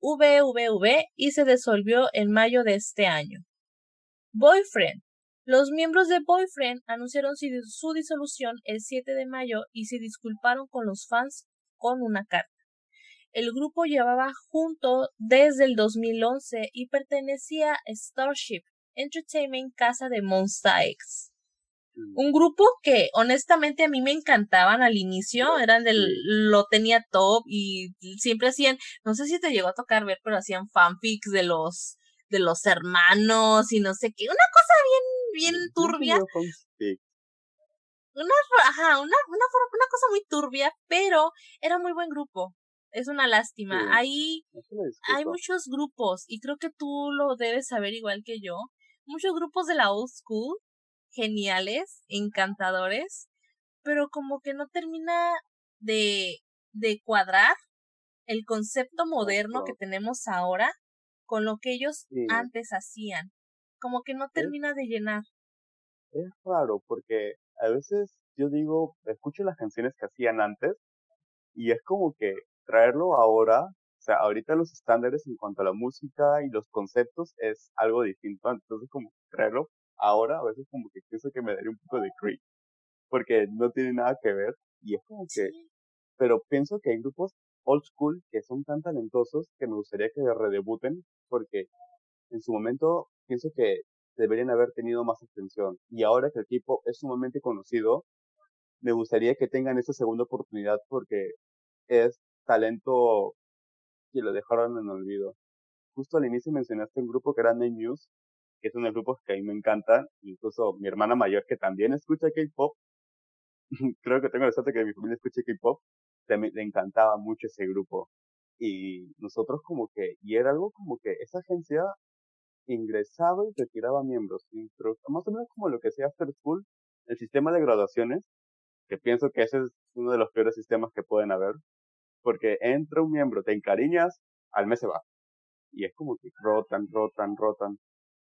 VVV y se disolvió en mayo de este año. Boyfriend. Los miembros de Boyfriend anunciaron su disolución el 7 de mayo y se disculparon con los fans con una carta. El grupo llevaba junto desde el 2011 y pertenecía a Starship Entertainment Casa de Monsta X. Un grupo que honestamente a mí me encantaban al inicio, eran del, lo tenía top y siempre hacían, no sé si te llegó a tocar ver, pero hacían fanfics de los de los hermanos y no sé qué. Una cosa bien, bien turbia. Una, ajá, una, una, una cosa muy turbia, pero era muy buen grupo. Es una lástima. Ahí hay muchos grupos y creo que tú lo debes saber igual que yo. Muchos grupos de la old school, geniales, encantadores, pero como que no termina de, de cuadrar el concepto moderno que tenemos ahora con lo que ellos antes hacían. Como que no termina de llenar. Es raro porque a veces yo digo, escucho las canciones que hacían antes y es como que traerlo ahora, o sea, ahorita los estándares en cuanto a la música y los conceptos es algo distinto. Entonces como traerlo ahora a veces como que pienso que me daría un poco de creep porque no tiene nada que ver y es como que, pero pienso que hay grupos old school que son tan talentosos que me gustaría que redebuten porque en su momento pienso que deberían haber tenido más atención y ahora que el equipo es sumamente conocido me gustaría que tengan esa segunda oportunidad porque es talento que lo dejaron en olvido. Justo al inicio mencionaste un grupo que era Name News, que es los grupos que a mí me encantan, incluso mi hermana mayor que también escucha K-pop, creo que tengo la suerte que mi familia escuche K-pop, le encantaba mucho ese grupo. Y nosotros como que, y era algo como que esa agencia ingresaba y retiraba miembros. Más o menos como lo que hacía After School, el sistema de graduaciones, que pienso que ese es uno de los peores sistemas que pueden haber, porque entra un miembro, te encariñas, al mes se va. Y es como que rotan, rotan, rotan.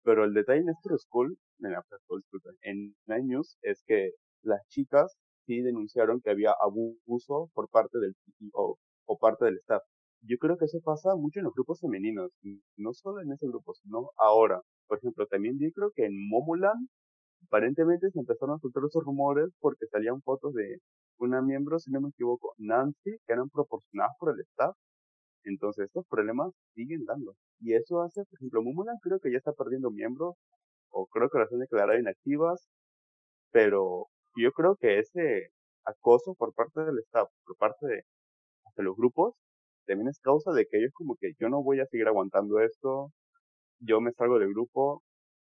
Pero el detalle en After School, en After School, en es que las chicas sí denunciaron que había abuso por parte del CEO o parte del staff. Yo creo que eso pasa mucho en los grupos femeninos, no solo en ese grupo, sino ahora. Por ejemplo, también yo creo que en Momulan aparentemente se empezaron a soltar esos rumores porque salían fotos de una miembro, si no me equivoco, Nancy, que eran proporcionadas por el staff. Entonces estos problemas siguen dando. Y eso hace, por ejemplo, Momulan creo que ya está perdiendo miembros, o creo que las han declarado inactivas, pero yo creo que ese acoso por parte del staff, por parte de, los grupos, también es causa de que ellos como que yo no voy a seguir aguantando esto, yo me salgo del grupo,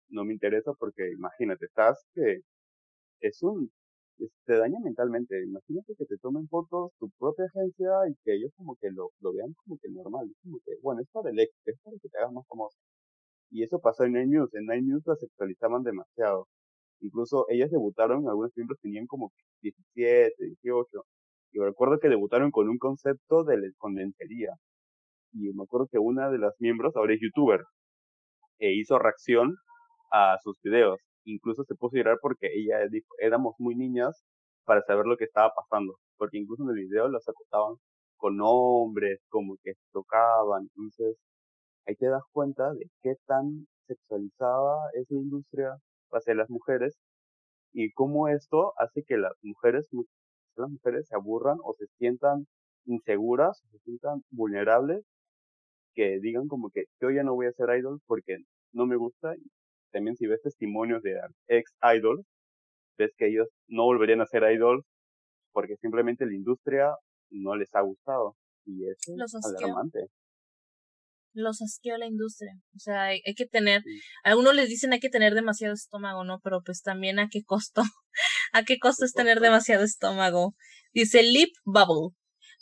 no me interesa porque imagínate, estás que es un, te daña mentalmente, imagínate que te tomen fotos tu propia agencia y que ellos como que lo, lo vean como que normal, como que, bueno, es para el éxito, es para que te hagas más famoso. Y eso pasó en Nine News, en Nine News la sexualizaban demasiado. Incluso ellas debutaron, algunos miembros tenían como 17, 18. Y me acuerdo que debutaron con un concepto de condensería. Y me acuerdo que una de las miembros ahora es youtuber. E hizo reacción a sus videos. Incluso se puso a llorar porque ella dijo, éramos muy niñas para saber lo que estaba pasando. Porque incluso en el video las acotaban con hombres, como que tocaban. Entonces, ahí te das cuenta de qué tan sexualizada es la industria hacia las mujeres y cómo esto hace que las mujeres, las mujeres se aburran o se sientan inseguras o se sientan vulnerables, que digan como que yo ya no voy a ser idol porque no me gusta. También si ves testimonios de ex idols, ves que ellos no volverían a ser idols porque simplemente la industria no les ha gustado. Y eso es alarmante los asqueó la industria. O sea, hay, que tener, algunos les dicen hay que tener demasiado estómago, ¿no? Pero pues también a qué costo. ¿A qué costo es tener demasiado estómago? Dice Lip Bubble.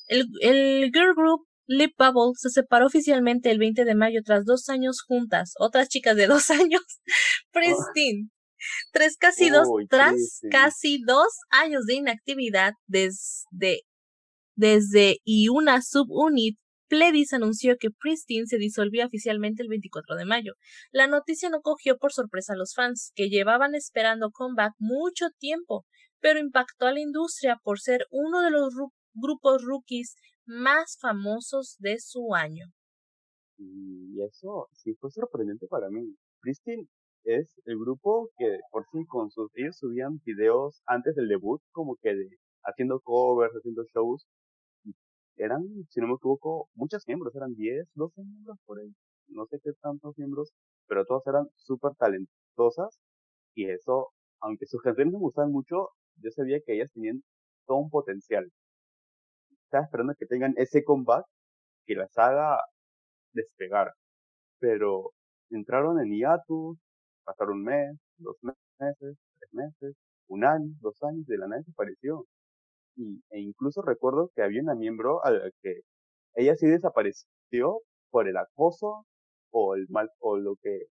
El, el girl group Lip Bubble se separó oficialmente el 20 de mayo tras dos años juntas. Otras chicas de dos años. Pristine. Tres casi dos, tras casi dos años de inactividad desde, desde y una subunit Pledis anunció que Pristine se disolvía oficialmente el 24 de mayo. La noticia no cogió por sorpresa a los fans, que llevaban esperando comeback mucho tiempo, pero impactó a la industria por ser uno de los grupos rookies más famosos de su año. Y eso sí fue sorprendente para mí. Pristine es el grupo que por sí con sus ellos subían videos antes del debut como que de haciendo covers, haciendo shows eran, si no me equivoco, muchos miembros, eran 10, 12 miembros por ahí, no sé qué tantos miembros, pero todas eran súper talentosas y eso, aunque sus canciones me gustaban mucho, yo sabía que ellas tenían todo un potencial. Estaba esperando que tengan ese comeback que las haga despegar, pero entraron en hiatus, pasaron un mes, dos meses, tres meses, un año, dos años, de la nada desapareció y, e incluso recuerdo que había una miembro a la que ella sí desapareció por el acoso o el mal, o lo que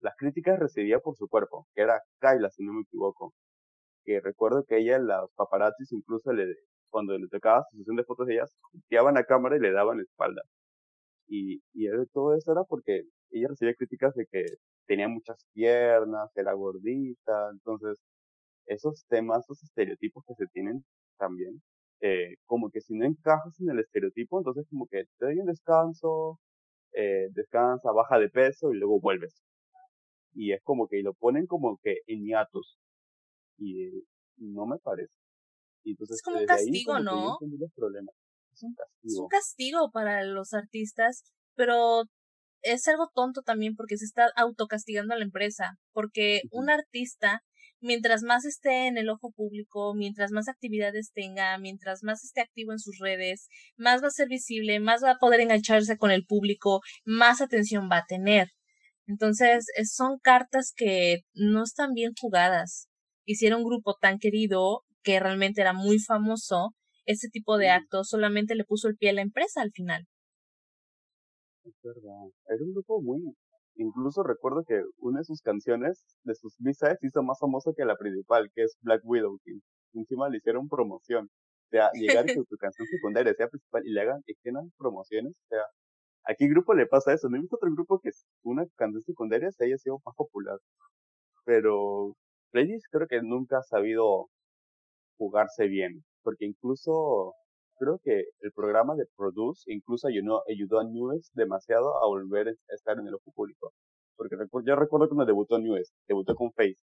las críticas recibía por su cuerpo, que era Kyla, si no me equivoco. Que recuerdo que ella, los paparazzis incluso le, cuando le tocaba su sesión de fotos de ellas, volteaban la cámara y le daban la espalda. Y, y todo eso era porque ella recibía críticas de que tenía muchas piernas, era gordita, entonces esos temas, esos estereotipos que se tienen también, eh, como que si no encajas en el estereotipo, entonces como que te doy un descanso, eh, descansa, baja de peso y luego vuelves. Y es como que lo ponen como que en hiatus. Y, no me parece. Entonces, es como un castigo, ¿no? Es un castigo. Es un castigo para los artistas, pero es algo tonto también porque se está autocastigando a la empresa, porque un artista mientras más esté en el ojo público, mientras más actividades tenga, mientras más esté activo en sus redes, más va a ser visible, más va a poder engancharse con el público, más atención va a tener. Entonces, son cartas que no están bien jugadas. Hicieron un grupo tan querido, que realmente era muy famoso, ese tipo de actos solamente le puso el pie a la empresa al final. Es verdad. Era un grupo muy, Incluso recuerdo que una de sus canciones, de sus B-sides, hizo más famosa que la principal, que es Black Widow, que encima le hicieron promoción. O sea, llegar que tu canción secundaria sea principal y le hagan extiendan promociones. O sea, ¿a qué grupo le pasa eso? No hay otro grupo que una canción secundaria se haya sido más popular. Pero Playlist creo que nunca ha sabido jugarse bien. Porque incluso creo que el programa de Produce incluso ayudó, ayudó a Newest demasiado a volver a estar en el ojo público. Porque yo recuerdo cuando debutó Newest, debutó con Face.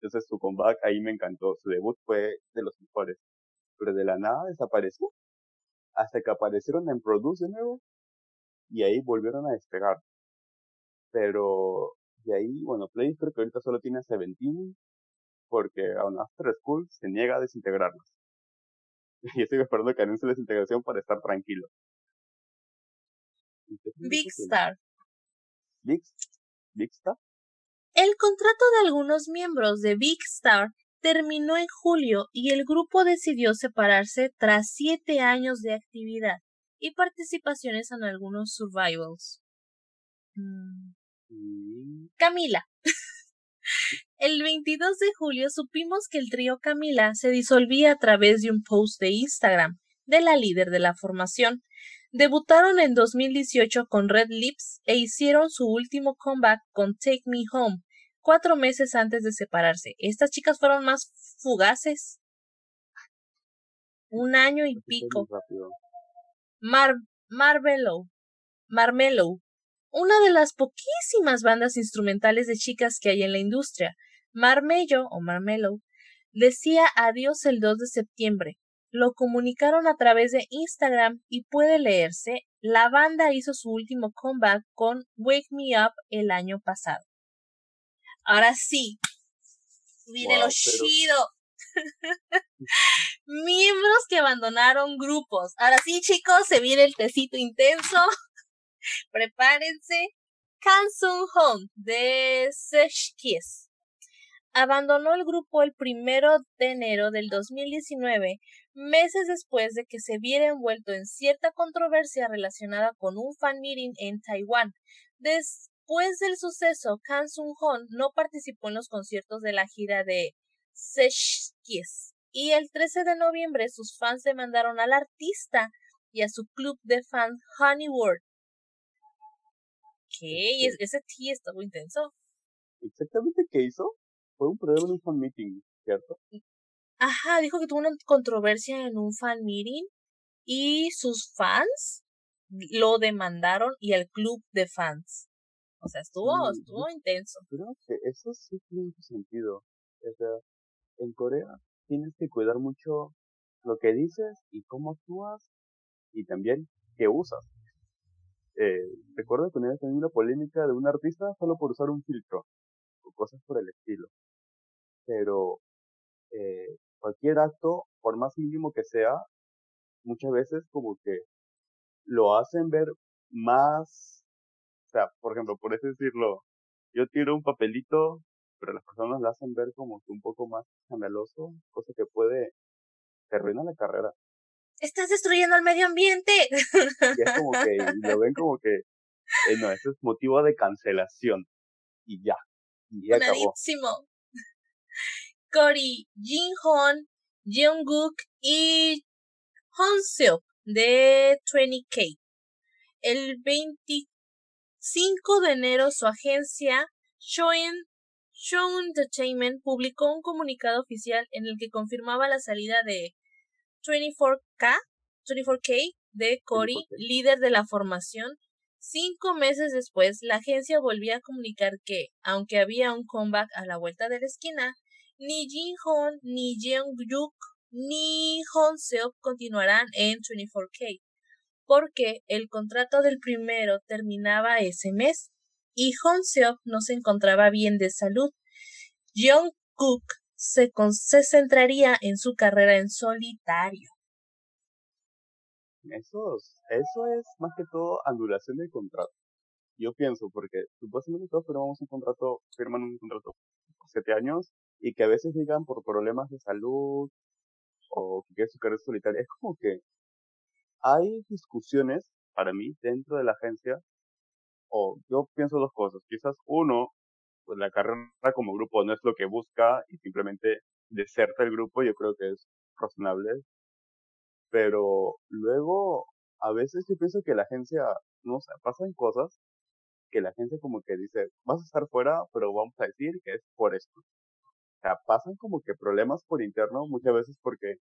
Entonces su comeback ahí me encantó. Su debut fue de los mejores. Pero de la nada desapareció. Hasta que aparecieron en Produce de nuevo. Y ahí volvieron a despegar. Pero de ahí, bueno, Play creo que ahorita solo tiene Seventeen. Porque aún After School se niega a desintegrarlos. y estoy esperando que anuncie la desintegración para estar tranquilo. Big Star. Big, Big Star. El contrato de algunos miembros de Big Star terminó en julio y el grupo decidió separarse tras siete años de actividad y participaciones en algunos survivals. Mm. Camila. El 22 de julio supimos que el trío Camila se disolvía a través de un post de Instagram de la líder de la formación. Debutaron en 2018 con Red Lips e hicieron su último comeback con Take Me Home, cuatro meses antes de separarse. Estas chicas fueron más fugaces. Un año y pico. Mar Marvelo. Marmelo una de las poquísimas bandas instrumentales de chicas que hay en la industria. Marmello o Marmelo decía adiós el 2 de septiembre. Lo comunicaron a través de Instagram y puede leerse. La banda hizo su último comeback con Wake Me Up el año pasado. Ahora sí, viene lo chido. Miembros que abandonaron grupos. Ahora sí, chicos, se viene el tecito intenso. Prepárense. Kansung Hong de Kiss abandonó el grupo el primero de enero del 2019, meses después de que se viera envuelto en cierta controversia relacionada con un fan meeting en Taiwán. Después del suceso, Kang Sung Hong no participó en los conciertos de la gira de Kiss y el 13 de noviembre sus fans demandaron al artista y a su club de fans Honey World ¿Qué? Ese T estuvo intenso. ¿Exactamente qué hizo? Fue un problema en un fan meeting, ¿cierto? Ajá, dijo que tuvo una controversia en un fan meeting y sus fans lo demandaron y el club de fans. O sea, estuvo, estuvo intenso. Creo que eso sí tiene sentido. O sea, en Corea tienes que cuidar mucho lo que dices y cómo actúas y también qué usas. Eh, recuerdo que una una polémica de un artista solo por usar un filtro o cosas por el estilo. Pero eh, cualquier acto, por más mínimo que sea, muchas veces como que lo hacen ver más, o sea, por ejemplo, por así decirlo, yo tiro un papelito, pero las personas lo hacen ver como que un poco más escandaloso, cosa que puede, te arruina la carrera estás destruyendo el medio ambiente. Y es como que lo ven como que, eh, no, eso es motivo de cancelación. Y ya. Y ya acabó. Cory, Jin-Hon, Jungkook y Seok de 20K. El 25 de enero su agencia Show Entertainment publicó un comunicado oficial en el que confirmaba la salida de 24K, 24K de Cory, líder de la formación. Cinco meses después, la agencia volvía a comunicar que, aunque había un comeback a la vuelta de la esquina, ni Jin Hon, ni Jeong Juk, ni Hon Seok continuarán en 24K, porque el contrato del primero terminaba ese mes y Hon Seok no se encontraba bien de salud. Jeong Cook se, centraría en su carrera en solitario. Eso, eso es más que todo anulación del contrato. Yo pienso, porque supuestamente todos firmamos un contrato, firman un contrato por siete años y que a veces llegan por problemas de salud o que quieren su carrera solitaria. Es como que hay discusiones para mí dentro de la agencia o yo pienso dos cosas. Quizás uno, pues la carrera como grupo no es lo que busca y simplemente deserta el grupo, yo creo que es razonable. Pero luego, a veces yo pienso que la agencia, no sé, pasan cosas que la agencia como que dice, vas a estar fuera, pero vamos a decir que es por esto. O sea, pasan como que problemas por interno muchas veces porque,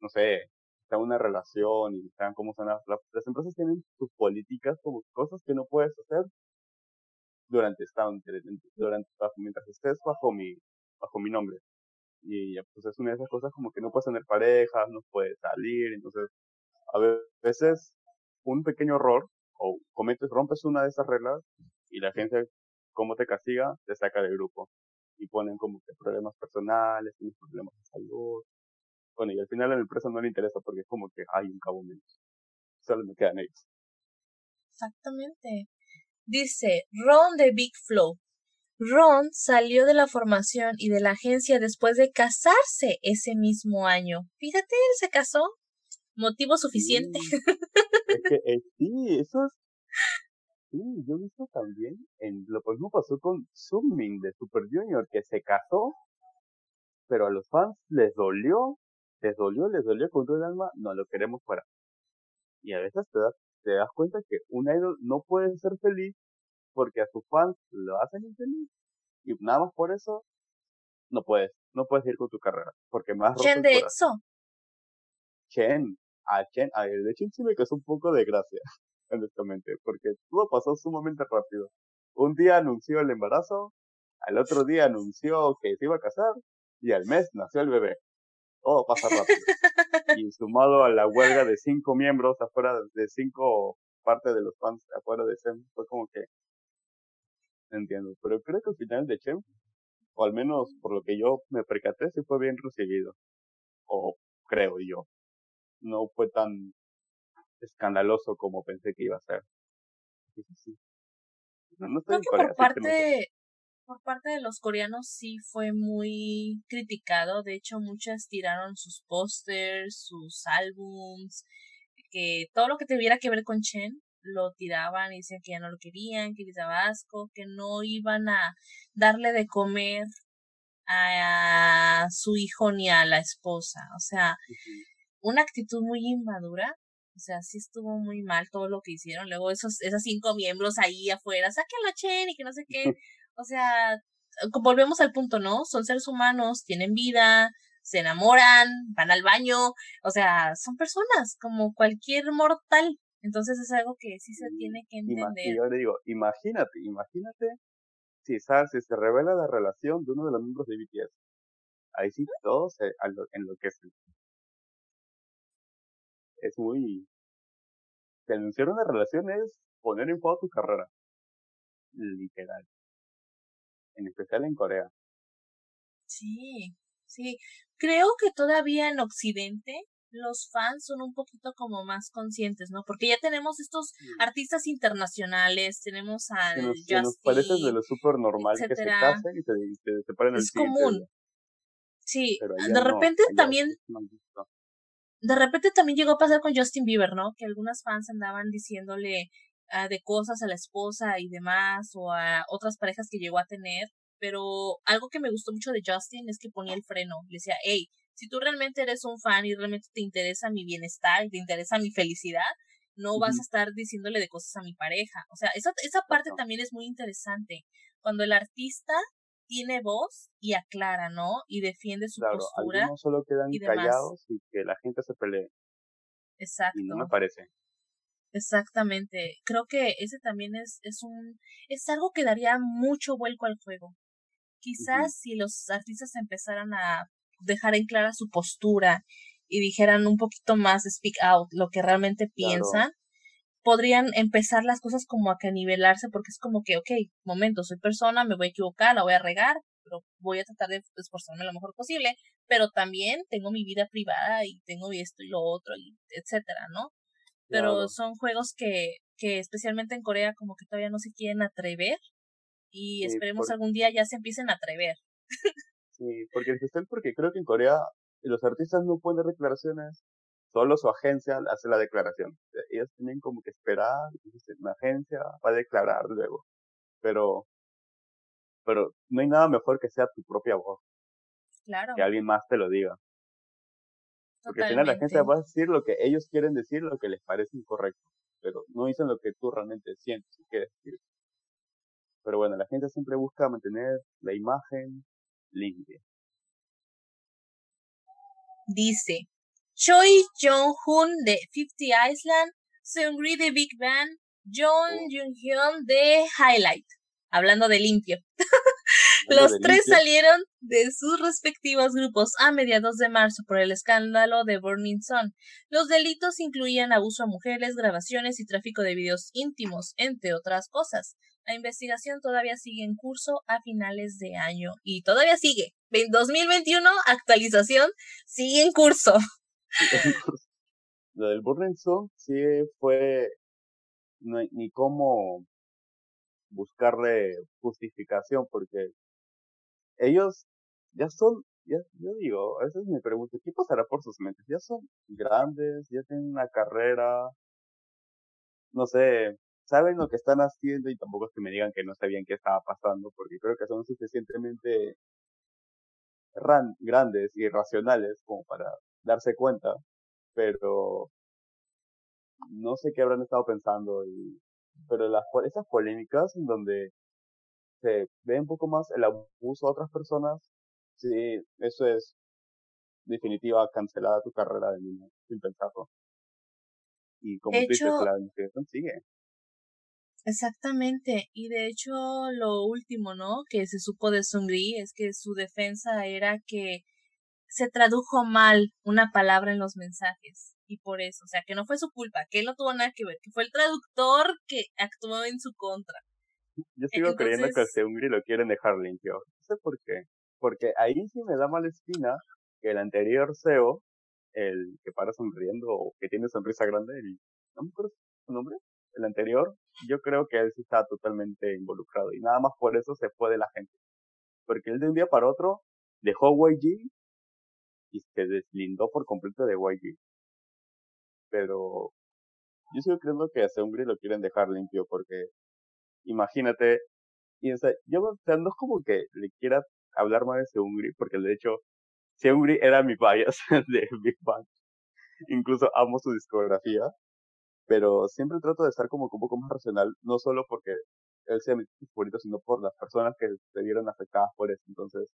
no sé, está una relación y están como son las, las empresas tienen sus políticas como cosas que no puedes hacer durante esta durante mientras estés bajo mi bajo mi nombre y pues es una de esas cosas como que no puedes tener parejas no puedes salir entonces a veces un pequeño error o cometes rompes una de esas reglas y la gente como te castiga te saca del grupo y ponen como que problemas personales tienes problemas de salud bueno, y al final a la empresa no le interesa porque es como que hay un cabo menos. Solo me quedan ellos. Exactamente. Dice Ron de Big Flow. Ron salió de la formación y de la agencia después de casarse ese mismo año. Fíjate, él se casó. Motivo suficiente. es que eh, sí, eso es. Sí, yo he visto también. En, lo mismo pasó con de Super Junior, que se casó, pero a los fans les dolió les dolió, les dolió con todo el alma, no lo queremos fuera. Y a veces te das, te das cuenta que un idol no puede ser feliz porque a sus fans lo hacen infeliz. Y nada más por eso, no puedes, no puedes ir con tu carrera. Porque más Chen de eso. Chen, a Chen, a el de Chen sí me causó un poco de gracia, honestamente, porque todo pasó sumamente rápido. Un día anunció el embarazo, al otro día anunció que se iba a casar, y al mes nació el bebé todo pasa rápido. y sumado a la huelga de cinco miembros afuera, de cinco parte de los fans afuera de SEM, fue como que, entiendo, pero creo que al final de Chem, o al menos por lo que yo me percaté, sí fue bien recibido, o creo yo, no fue tan escandaloso como pensé que iba a ser. Sí, sí. No, estoy por parte, por parte de los coreanos sí fue muy criticado. De hecho, muchas tiraron sus pósters, sus álbums, que todo lo que tuviera que ver con Chen lo tiraban y decían que ya no lo querían, que les daba asco, que no iban a darle de comer a su hijo ni a la esposa. O sea, una actitud muy inmadura. O sea, sí estuvo muy mal todo lo que hicieron. Luego esos, esos cinco miembros ahí afuera, sáquenlo a Chen y que no sé qué. O sea, volvemos al punto, ¿no? Son seres humanos, tienen vida, se enamoran, van al baño, o sea, son personas como cualquier mortal. Entonces es algo que sí se tiene que entender. yo le digo, imagínate, imagínate si, ¿sabes? si se revela la relación de uno de los miembros de BTS. Ahí sí todo se enloquecen. Es muy... Denunciar una relación es poner en juego tu carrera. Literal en especial en Corea. Sí, sí. Creo que todavía en Occidente los fans son un poquito como más conscientes, ¿no? Porque ya tenemos estos artistas internacionales, tenemos al nos, Justin, nos parece de lo súper normal que se casen y se, se, el Es común. Sí, de repente también... De repente también llegó a pasar con Justin Bieber, ¿no? Que algunas fans andaban diciéndole Ah, de cosas a la esposa y demás, o a otras parejas que llegó a tener. Pero algo que me gustó mucho de Justin es que ponía el freno. Le decía, hey, si tú realmente eres un fan y realmente te interesa mi bienestar, te interesa mi felicidad, no vas a estar diciéndole de cosas a mi pareja. O sea, esa, esa parte también es muy interesante. Cuando el artista tiene voz y aclara, ¿no? Y defiende su claro, postura. No solo quedan callados y que la gente se pelee. Exacto. Y no me parece. Exactamente. Creo que ese también es, es un, es algo que daría mucho vuelco al juego. Quizás si los artistas empezaran a dejar en clara su postura y dijeran un poquito más speak out lo que realmente piensan, podrían empezar las cosas como a que nivelarse porque es como que, ok, momento, soy persona, me voy a equivocar, la voy a regar, pero voy a tratar de esforzarme lo mejor posible, pero también tengo mi vida privada y tengo esto y lo otro, y etcétera, ¿no? Pero son juegos que, que especialmente en Corea como que todavía no se quieren atrever y esperemos algún día ya se empiecen a atrever. sí, porque en especial porque creo que en Corea los artistas no ponen declaraciones solo su agencia hace la declaración. Ellos tienen como que esperar, una agencia va a declarar luego. Pero, pero no hay nada mejor que sea tu propia voz. Claro. Que alguien más te lo diga. Porque al final la agencia va a decir lo que ellos quieren decir, lo que les parece incorrecto. Pero no dicen lo que tú realmente sientes y quieres decir. Pero bueno, la gente siempre busca mantener la imagen limpia. Dice, Choi Jong-hoon de 50 Island, Seungri de Big Bang, John oh. Jung-hyun de Highlight. Hablando de limpio. Los tres salieron de sus respectivos grupos a mediados de marzo por el escándalo de Burning Sun. Los delitos incluían abuso a mujeres, grabaciones y tráfico de videos íntimos, entre otras cosas. La investigación todavía sigue en curso a finales de año y todavía sigue. 2021, actualización, sigue en curso. Lo del Burning Sun sí fue no, ni cómo buscarle justificación porque ellos ya son, ya, yo digo, a veces me pregunto, ¿qué pasará por sus mentes? Ya son grandes, ya tienen una carrera, no sé, saben lo que están haciendo y tampoco es que me digan que no sabían qué estaba pasando, porque creo que son suficientemente grandes y racionales como para darse cuenta, pero no sé qué habrán estado pensando y pero las esas polémicas en donde se ve un poco más el abuso a otras personas, sí, eso es definitiva cancelada tu carrera de niño, sin pensarlo. Y como tú dices, la investigación sigue. Exactamente, y de hecho lo último, ¿no? Que se supo de Sungri es que su defensa era que se tradujo mal una palabra en los mensajes y por eso, o sea, que no fue su culpa, que él no tuvo nada que ver, que fue el traductor que actuó en su contra. Yo sigo creyendo que a Seungri lo quieren dejar limpio. No sé por qué. Porque ahí sí me da mala espina que el anterior CEO, el que para sonriendo o que tiene sonrisa grande, el, no me acuerdo su nombre, el anterior, yo creo que él sí está totalmente involucrado y nada más por eso se fue de la gente. Porque él de un día para otro dejó YG y se deslindó por completo de YG. Pero yo sigo creyendo que a Seungri lo quieren dejar limpio porque imagínate, y o sea, yo o sea, no es como que le quiera hablar más de Seungri, porque de hecho, Seungri era mi bias de Big Bang. Incluso amo su discografía, pero siempre trato de estar como un poco más racional, no solo porque él sea mi favorito, sino por las personas que se vieron afectadas por eso. Entonces,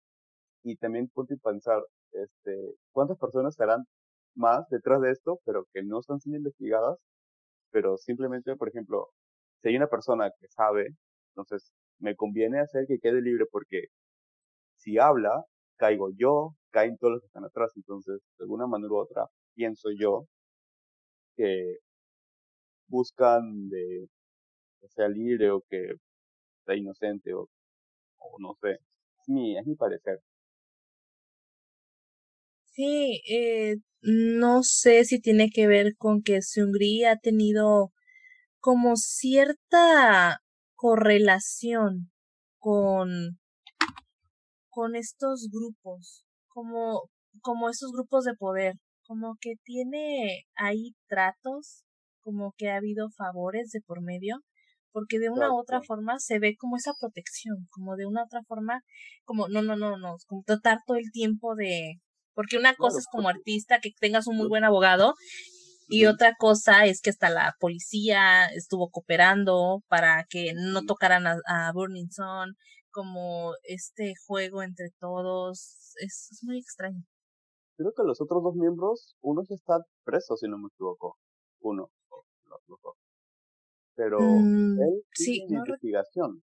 y también ponte a pensar, este, ¿cuántas personas estarán más detrás de esto, pero que no están siendo investigadas? Pero simplemente, por ejemplo, si hay una persona que sabe, entonces me conviene hacer que quede libre porque si habla, caigo yo, caen todos los que están atrás. Entonces, de alguna manera u otra, pienso yo que buscan de que sea libre o que sea inocente o, o no sé. Es mi, es mi parecer. Sí, eh, no sé si tiene que ver con que Seungri ha tenido como cierta correlación con, con estos grupos, como, como estos grupos de poder, como que tiene ahí tratos, como que ha habido favores de por medio, porque de una u otra forma se ve como esa protección, como de una otra forma, como no, no, no, no, como tratar todo el tiempo de, porque una cosa es como artista que tengas un muy buen abogado y otra cosa es que hasta la policía estuvo cooperando para que no tocaran a, Burning Sun, como este juego entre todos. Es, muy extraño. Creo que los otros dos miembros, uno ya está preso, si no me equivoco. Uno, los, dos. Pero mm, él sigue sí, investigación.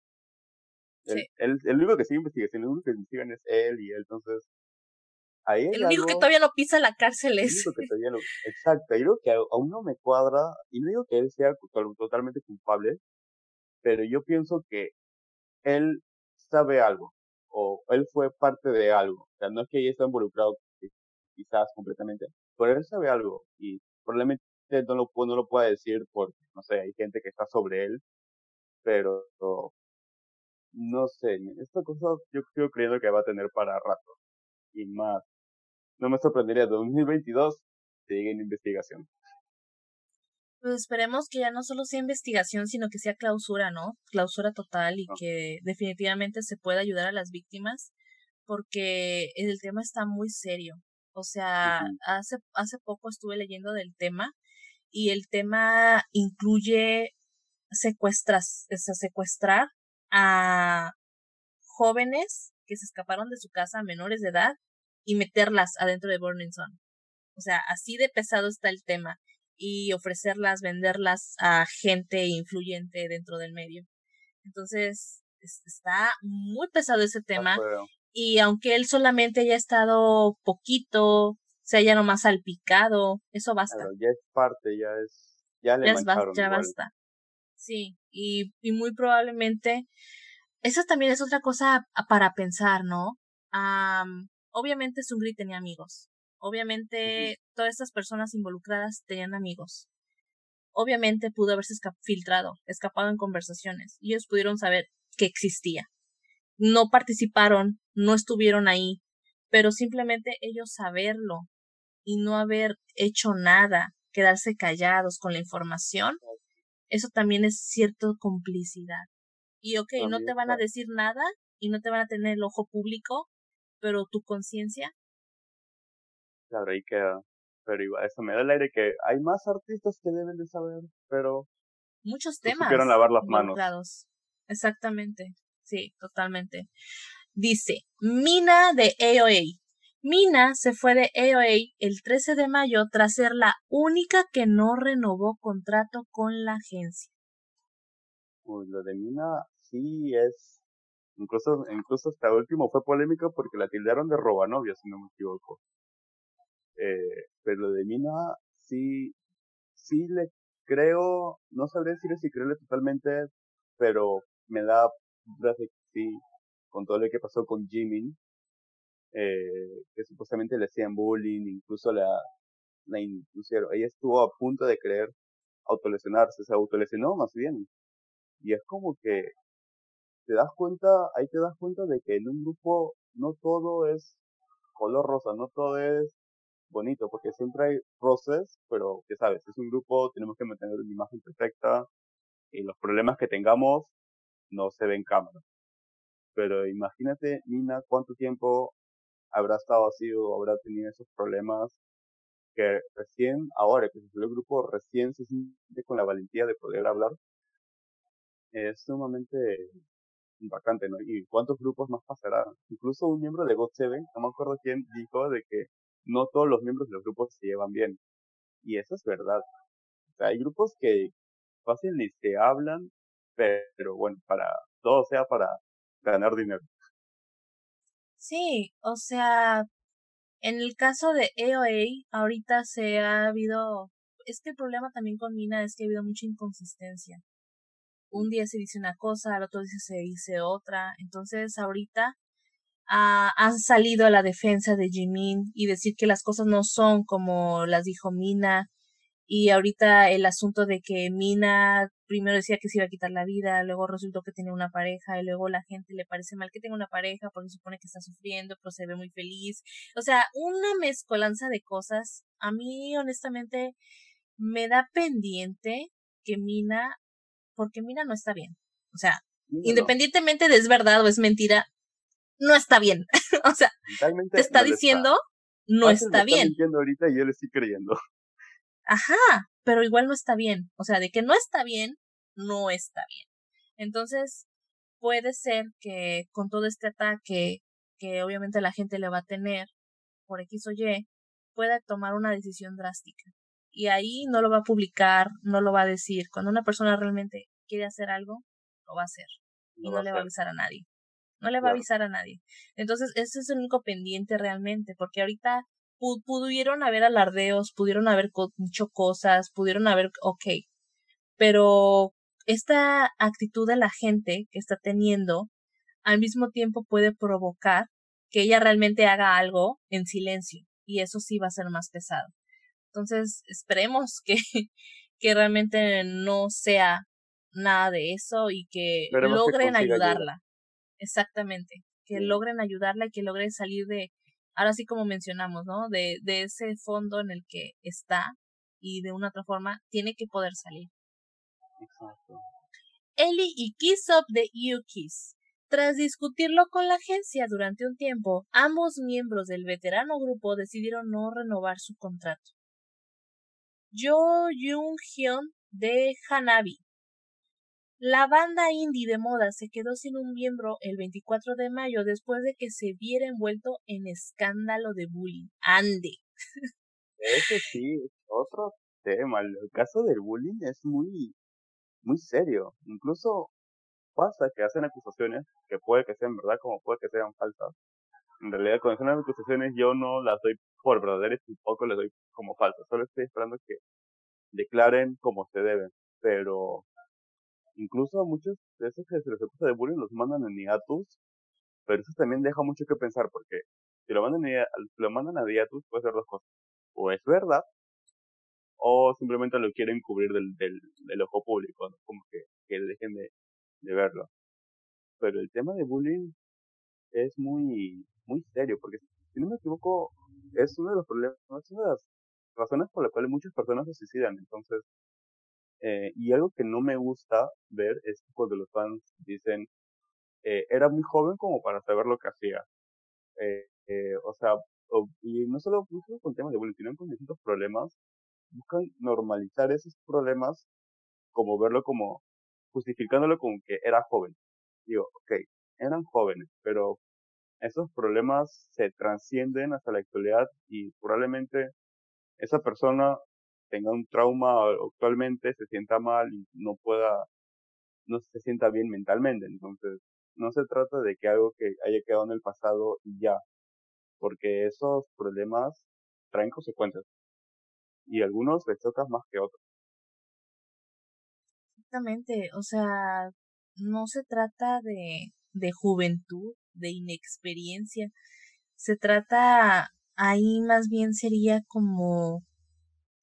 el único que sigue investigación, el único que investigan es él y él, entonces el único que todavía no pisa la cárcel es. exacto, y creo que aún no me cuadra, y no digo que él sea totalmente culpable, pero yo pienso que él sabe algo, o él fue parte de algo. O sea, no es que ella está involucrado quizás completamente, pero él sabe algo, y probablemente no lo, no lo pueda decir porque, no sé, hay gente que está sobre él, pero no sé, esta cosa yo creo creyendo que va a tener para rato y más no me sorprendería 2022 sigue en investigación. Pues esperemos que ya no solo sea investigación, sino que sea clausura, ¿no? Clausura total y que definitivamente se pueda ayudar a las víctimas, porque el tema está muy serio. O sea, hace, hace poco estuve leyendo del tema y el tema incluye secuestras, o sea, secuestrar a jóvenes que se escaparon de su casa, menores de edad, y meterlas adentro de Burning Sun. O sea, así de pesado está el tema y ofrecerlas, venderlas a gente influyente dentro del medio. Entonces, está muy pesado ese tema. Y aunque él solamente haya estado poquito, se haya nomás salpicado, eso basta. ya es parte, ya es, ya le ya, ya basta. Sí, y, y muy probablemente, eso también es otra cosa para pensar, ¿no? Obviamente Sungri tenía amigos. Obviamente, todas estas personas involucradas tenían amigos. Obviamente pudo haberse filtrado, escapado en conversaciones, y ellos pudieron saber que existía. No participaron, no estuvieron ahí, pero simplemente ellos saberlo y no haber hecho nada, quedarse callados con la información, eso también es cierta complicidad. Y ok, no te van a decir nada y no te van a tener el ojo público, pero tu conciencia Claro, ahí queda. Pero igual, eso me da el aire que hay más artistas que deben de saber, pero... Muchos temas. Supieron lavar las manos. Exactamente. Sí, totalmente. Dice, Mina de AOA. Mina se fue de AOA el 13 de mayo tras ser la única que no renovó contrato con la agencia. Uy, lo de Mina sí es. Incluso, incluso hasta último fue polémico porque la tildaron de robanovia, si no me equivoco. Eh, pero de Mina sí, sí le creo, no sabré decir si creerle totalmente, pero me da que sí, con todo lo que pasó con Jimin, eh, que supuestamente le hacían bullying, incluso la, la impusieron. Ella estuvo a punto de creer autolesionarse, se autolesionó más bien. Y es como que te das cuenta, ahí te das cuenta de que en un grupo no todo es color rosa, no todo es bonito, porque siempre hay roces, pero ya sabes, es un grupo, tenemos que mantener una imagen perfecta y los problemas que tengamos no se ven en cámara. Pero imagínate, Nina, cuánto tiempo habrá estado así o habrá tenido esos problemas que recién, ahora que se el grupo, recién se siente con la valentía de poder hablar. Es sumamente impactante, ¿no? ¿Y cuántos grupos más pasará? Incluso un miembro de GOT7, no me acuerdo quién, dijo de que no todos los miembros de los grupos se llevan bien. Y eso es verdad. O sea, hay grupos que fácil ni se hablan, pero bueno, para todo sea para ganar dinero. Sí, o sea, en el caso de AOA, ahorita se ha habido, es que el problema también con Mina es que ha habido mucha inconsistencia. Un día se dice una cosa, al otro día se dice otra, entonces ahorita han salido a la defensa de Jimin y decir que las cosas no son como las dijo Mina. Y ahorita el asunto de que Mina primero decía que se iba a quitar la vida, luego resultó que tenía una pareja, y luego la gente le parece mal que tenga una pareja porque supone que está sufriendo, pero se ve muy feliz. O sea, una mezcolanza de cosas. A mí, honestamente, me da pendiente que Mina, porque Mina no está bien. O sea, independientemente de es verdad o es mentira, no está bien. o sea, te está diciendo, no está bien. Está ahorita y yo le estoy creyendo. Ajá, pero igual no está bien. O sea, de que no está bien, no está bien. Entonces, puede ser que con todo este ataque que obviamente la gente le va a tener por X o Y, pueda tomar una decisión drástica. Y ahí no lo va a publicar, no lo va a decir. Cuando una persona realmente quiere hacer algo, lo va a hacer. y no le va a avisar a nadie. No le va a avisar a nadie. Entonces, ese es el único pendiente realmente, porque ahorita pudieron haber alardeos, pudieron haber dicho cosas, pudieron haber, ok, pero esta actitud de la gente que está teniendo al mismo tiempo puede provocar que ella realmente haga algo en silencio y eso sí va a ser más pesado. Entonces, esperemos que, que realmente no sea nada de eso y que logren ayudarla. Exactamente. Que logren ayudarla y que logren salir de ahora sí como mencionamos, ¿no? De, de ese fondo en el que está y de una otra forma tiene que poder salir. Exacto. Ellie y Kissop de UKISS. Tras discutirlo con la agencia durante un tiempo, ambos miembros del veterano grupo decidieron no renovar su contrato. Jo Jung Hyun de Hanabi. La banda indie de moda se quedó sin un miembro el 24 de mayo después de que se viera envuelto en escándalo de bullying. Ande. Ese sí, otro tema. El caso del bullying es muy, muy serio. Incluso pasa que hacen acusaciones que puede que sean verdad como puede que sean falsas. En realidad, cuando hacen acusaciones yo no las doy por verdaderas y poco les doy como falsas. Solo estoy esperando que declaren como se deben. Pero incluso muchos de esos que se les acusa de bullying los mandan en hiatus, pero eso también deja mucho que pensar porque si lo mandan, a, lo mandan a hiatus puede ser dos cosas. O es verdad, o simplemente lo quieren cubrir del, del, del ojo público, como que, que dejen de, de verlo. Pero el tema de bullying es muy, muy serio, porque si no me equivoco, es uno de los problemas, es una de las razones por las cuales muchas personas se suicidan. Entonces, eh, y algo que no me gusta ver es cuando los fans dicen, eh, era muy joven como para saber lo que hacía. Eh, eh o sea, y no solo, no con temas de bullying, sino con distintos problemas, buscan normalizar esos problemas como verlo como, justificándolo como que era joven. Digo, ok, eran jóvenes, pero esos problemas se transcienden hasta la actualidad y probablemente esa persona tenga un trauma actualmente, se sienta mal y no pueda, no se sienta bien mentalmente. Entonces, no se trata de que algo que haya quedado en el pasado y ya, porque esos problemas traen consecuencias y algunos les tocan más que otros. Exactamente, o sea, no se trata de, de juventud, de inexperiencia, se trata ahí más bien sería como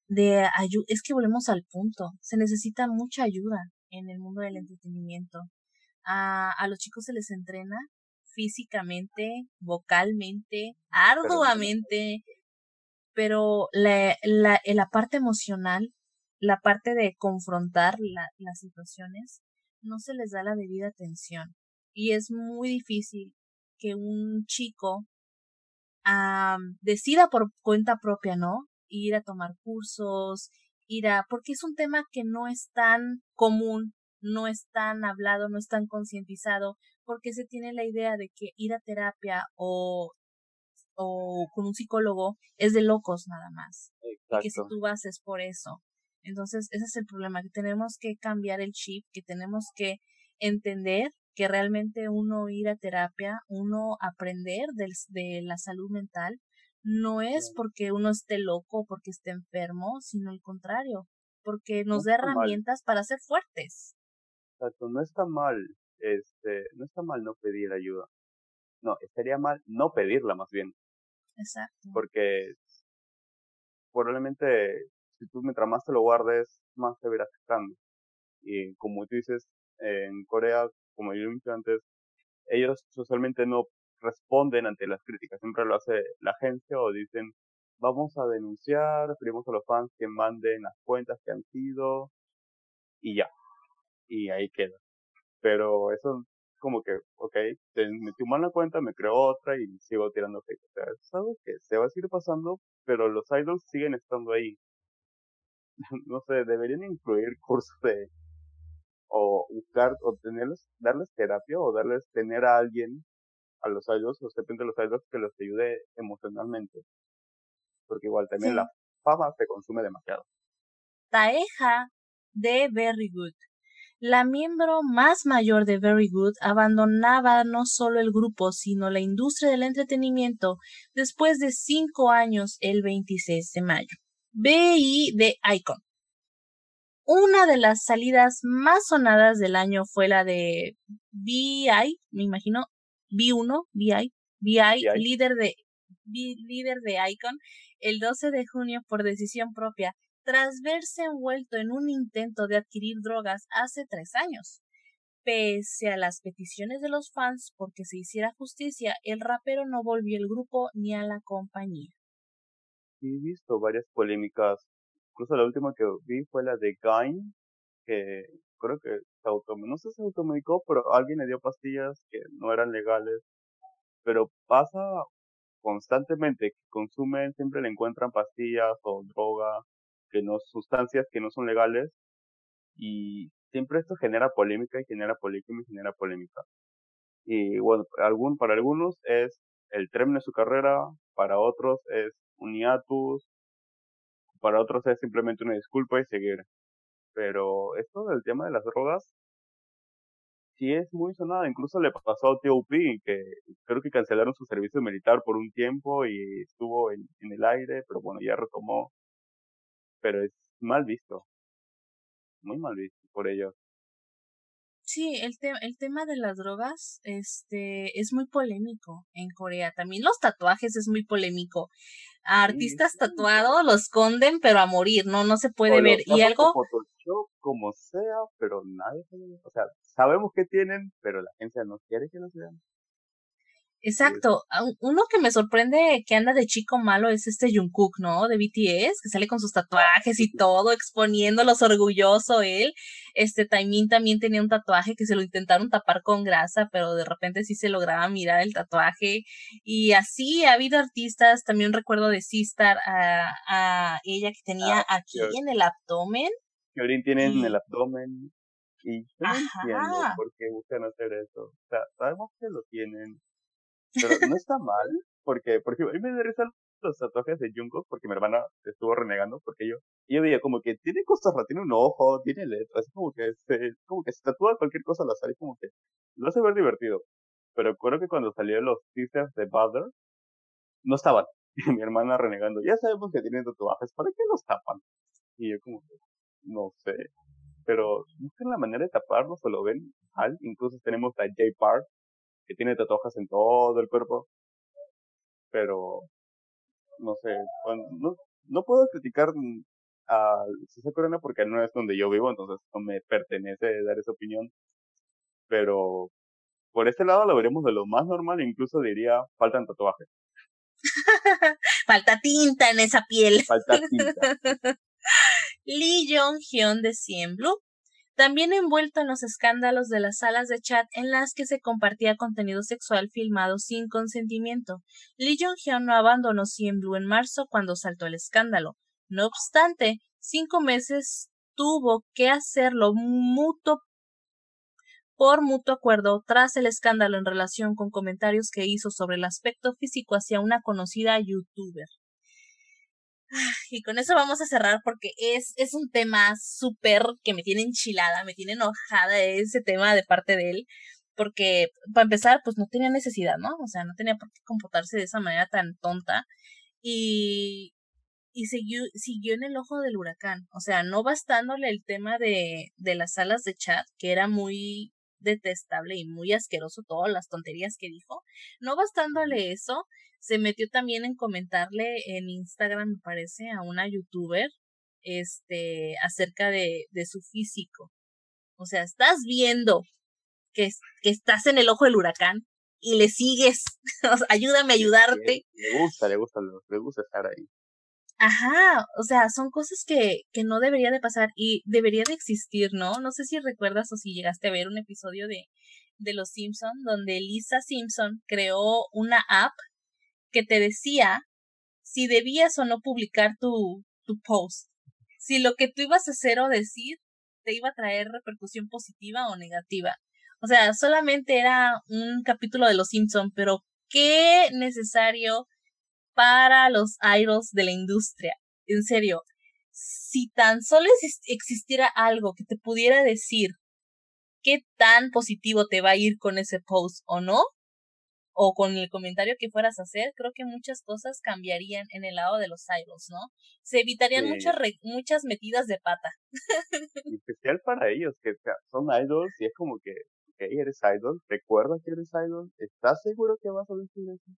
de ayuda, es que volvemos al punto, se necesita mucha ayuda en el mundo del entretenimiento. A, a los chicos se les entrena físicamente, vocalmente, arduamente, pero la, la, la parte emocional, la parte de confrontar la, las situaciones, no se les da la debida atención. Y es muy difícil que un chico decida por cuenta propia, ¿no? Ir a tomar cursos, ir a, porque es un tema que no es tan común, no es tan hablado, no es tan concientizado, porque se tiene la idea de que ir a terapia o, o con un psicólogo es de locos nada más. Y que si tú vas es por eso. Entonces, ese es el problema, que tenemos que cambiar el chip, que tenemos que entender que realmente uno ir a terapia, uno aprender de la salud mental, no es porque uno esté loco, porque esté enfermo, sino al contrario, porque nos da herramientas para ser fuertes. Exacto, no está mal, este, no está mal no pedir ayuda. No, estaría mal no pedirla más bien. Exacto. Porque probablemente si tú mientras más te lo guardes, más te verás afectando. Y como tú dices, en Corea como yo dije antes, ellos socialmente no responden ante las críticas, siempre lo hace la agencia o dicen, vamos a denunciar, pedimos a los fans que manden las cuentas que han sido y ya, y ahí queda. Pero eso como que, ok, te metí mal la cuenta, me creo otra y sigo tirando hate. O es algo que se va a seguir pasando, pero los idols siguen estando ahí. no sé, deberían incluir cursos de o buscar o tenerles, darles terapia o darles tener a alguien, a los idols, los de los idols que los ayude emocionalmente. Porque igual también la fama se consume demasiado. Taeja de Very Good. La miembro más mayor de Very Good abandonaba no solo el grupo, sino la industria del entretenimiento después de cinco años el 26 de mayo. BI de Icon. Una de las salidas más sonadas del año fue la de BI, me imagino, B1, BI, BI, líder de líder de Icon, el 12 de junio por decisión propia, tras verse envuelto en un intento de adquirir drogas hace tres años. Pese a las peticiones de los fans porque se hiciera justicia, el rapero no volvió al grupo ni a la compañía. he visto varias polémicas. Incluso la última que vi fue la de Gain, que creo que se auto, no sé si se automedicó, pero alguien le dio pastillas que no eran legales. Pero pasa constantemente que consumen, siempre le encuentran pastillas o droga, que no, sustancias que no son legales. Y siempre esto genera polémica y genera polémica y genera polémica. Y bueno, algún, para algunos es el término de su carrera, para otros es un hiatus, para otros es simplemente una disculpa y seguir. Pero esto del tema de las drogas sí es muy sonado. Incluso le pasó a T.O.P. que creo que cancelaron su servicio militar por un tiempo y estuvo en, en el aire, pero bueno, ya retomó. Pero es mal visto. Muy mal visto por ellos. Sí, el, te el tema de las drogas este, es muy polémico en Corea. También los tatuajes es muy polémico. A artistas tatuados los esconden, pero a morir, ¿no? No se puede ver. Y algo... como sea, pero nadie... O sea, sabemos que tienen, pero la agencia no quiere que los vean. Exacto. Uno que me sorprende que anda de chico malo es este Jungkook, ¿no? De BTS, que sale con sus tatuajes y todo, exponiéndolos orgulloso él. Este Taimin también tenía un tatuaje que se lo intentaron tapar con grasa, pero de repente sí se lograba mirar el tatuaje. Y así ha habido artistas, también recuerdo de Sistar a, a ella que tenía ah, aquí en el abdomen. Que tienen en el abdomen. Y yo no entiendo por qué buscan hacer eso. O sea, sabemos que lo tienen pero no está mal, porque, porque a mí me interesan los tatuajes de Jungkook porque mi hermana estuvo renegando porque yo, yo veía como que tiene cosas tiene un ojo, tiene letras, como que se, como que se tatúa cualquier cosa al azar y como que lo hace ver divertido. Pero creo que cuando salieron los teasers de Bother, no estaban. Y mi hermana renegando, ya sabemos que tienen tatuajes, ¿para qué los tapan? Y yo como que, no sé. Pero buscan la manera de taparlos o lo ven mal. Incluso tenemos a J Park, que tiene tatuajes en todo el cuerpo. Pero, no sé, no, no puedo criticar a César Corona porque no es donde yo vivo, entonces no me pertenece dar esa opinión. Pero por este lado lo veremos de lo más normal, incluso diría faltan tatuajes. Falta tinta en esa piel. Falta tinta. Lee Jong-hyun de Cien Blue también envuelto en los escándalos de las salas de chat en las que se compartía contenido sexual filmado sin consentimiento. Lee Jong-hyun no abandonó CN en marzo cuando saltó el escándalo. No obstante, cinco meses tuvo que hacerlo por mutuo acuerdo tras el escándalo en relación con comentarios que hizo sobre el aspecto físico hacia una conocida youtuber. Y con eso vamos a cerrar porque es, es un tema súper que me tiene enchilada, me tiene enojada ese tema de parte de él. Porque, para empezar, pues no tenía necesidad, ¿no? O sea, no tenía por qué comportarse de esa manera tan tonta. Y, y siguió, siguió en el ojo del huracán. O sea, no bastándole el tema de, de las salas de chat, que era muy detestable y muy asqueroso todas las tonterías que dijo. No bastándole eso, se metió también en comentarle en Instagram, me parece, a una youtuber, este, acerca de, de su físico. O sea, estás viendo que, que estás en el ojo del huracán y le sigues. Ayúdame a ayudarte. Le gusta, le gusta, le gusta estar ahí. Ajá, o sea, son cosas que, que no debería de pasar y debería de existir, ¿no? No sé si recuerdas o si llegaste a ver un episodio de, de Los Simpson donde Lisa Simpson creó una app que te decía si debías o no publicar tu, tu post. Si lo que tú ibas a hacer o decir te iba a traer repercusión positiva o negativa. O sea, solamente era un capítulo de Los Simpson, pero qué necesario para los idols de la industria. En serio, si tan solo existiera algo que te pudiera decir qué tan positivo te va a ir con ese post o no, o con el comentario que fueras a hacer, creo que muchas cosas cambiarían en el lado de los idols, ¿no? Se evitarían muchas muchas metidas de pata. especial para ellos, que son idols y es como que, ok, eres idol, recuerda que eres idol, ¿estás seguro que vas a decir eso?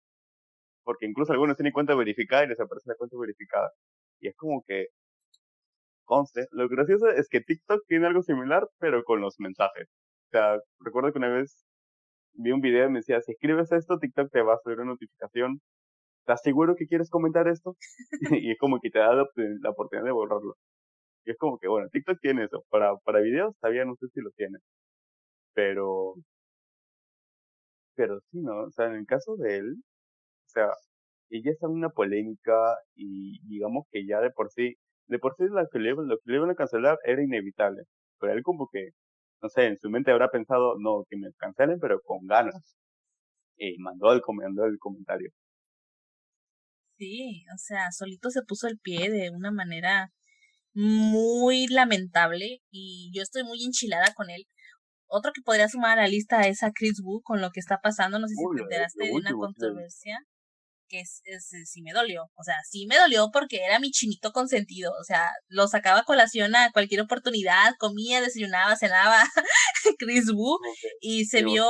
Porque incluso algunos tienen cuenta verificada y les aparece la cuenta verificada. Y es como que, conste, lo gracioso es que TikTok tiene algo similar, pero con los mensajes. sea, recuerdo que una vez vi un video y me decía, si escribes esto, TikTok te va a hacer una notificación. ¿Estás seguro que quieres comentar esto? y es como que te da la, la, oportunidad de borrarlo. Y es como que, bueno, TikTok tiene eso. Para, para videos todavía no sé si lo tiene. Pero, pero sí, ¿no? O sea, en el caso de él, o sea, ella está en una polémica y digamos que ya de por sí, de por sí lo que le, lo que le iban a cancelar era inevitable. Pero él como que, no sé, en su mente habrá pensado, no, que me cancelen, pero con ganas. Y mandó el, mandó el comentario. Sí, o sea, solito se puso el pie de una manera muy lamentable y yo estoy muy enchilada con él otro que podría sumar a la lista es a Chris Wu con lo que está pasando. No sé si te enteraste de una controversia es, es, sí me dolió. O sea, sí me dolió porque era mi chinito consentido. O sea, lo sacaba a colación a cualquier oportunidad, comía, desayunaba, cenaba Chris Wu y se vio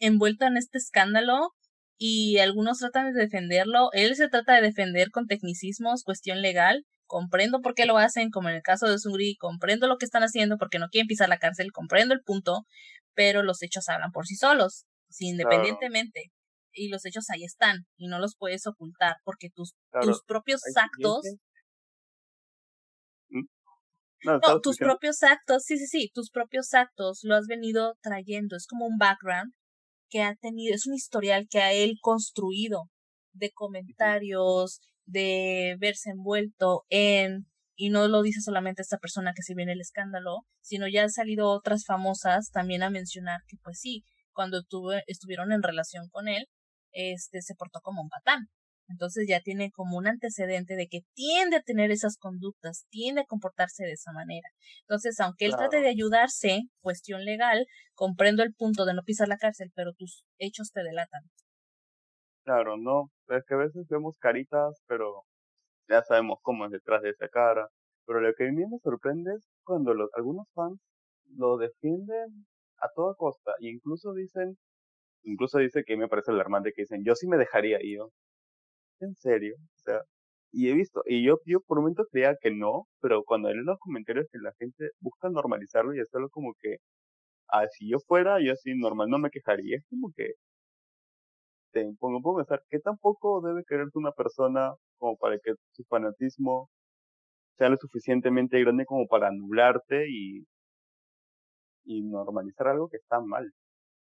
envuelto en este escándalo y algunos tratan de defenderlo. Él se trata de defender con tecnicismos, cuestión legal, comprendo por qué lo hacen, como en el caso de Suri, comprendo lo que están haciendo porque no quieren pisar la cárcel, comprendo el punto, pero los hechos hablan por sí solos, independientemente. Y los hechos ahí están y no los puedes ocultar porque tus, tus propios actos... ¿Mm? No, tus propios actos, sí, sí, sí, tus propios actos lo has venido trayendo, es como un background que ha tenido, es un historial que ha él construido de comentarios, de verse envuelto en, y no lo dice solamente esta persona que se viene el escándalo, sino ya han salido otras famosas también a mencionar que pues sí, cuando tuve, estuvieron en relación con él, este se portó como un patán. Entonces ya tiene como un antecedente de que tiende a tener esas conductas, tiende a comportarse de esa manera. Entonces, aunque él trate de ayudarse, cuestión legal, comprendo el punto de no pisar la cárcel, pero tus hechos te delatan. Claro, no, es que a veces vemos caritas, pero ya sabemos cómo es detrás de esa cara. Pero lo que a mí me sorprende es cuando los, algunos fans lo defienden a toda costa e incluso dicen, incluso dice que me parece alarmante que dicen, yo sí me dejaría yo, en serio, o sea, y he visto, y yo, yo por un momento creía que no, pero cuando en los comentarios que la gente busca normalizarlo y hacerlo como que, ah, si yo fuera, yo así normal no me quejaría, es como que, te pongo, a pensar, ¿qué tampoco debe quererte una persona como para que su fanatismo sea lo suficientemente grande como para anularte y, y normalizar algo que está mal?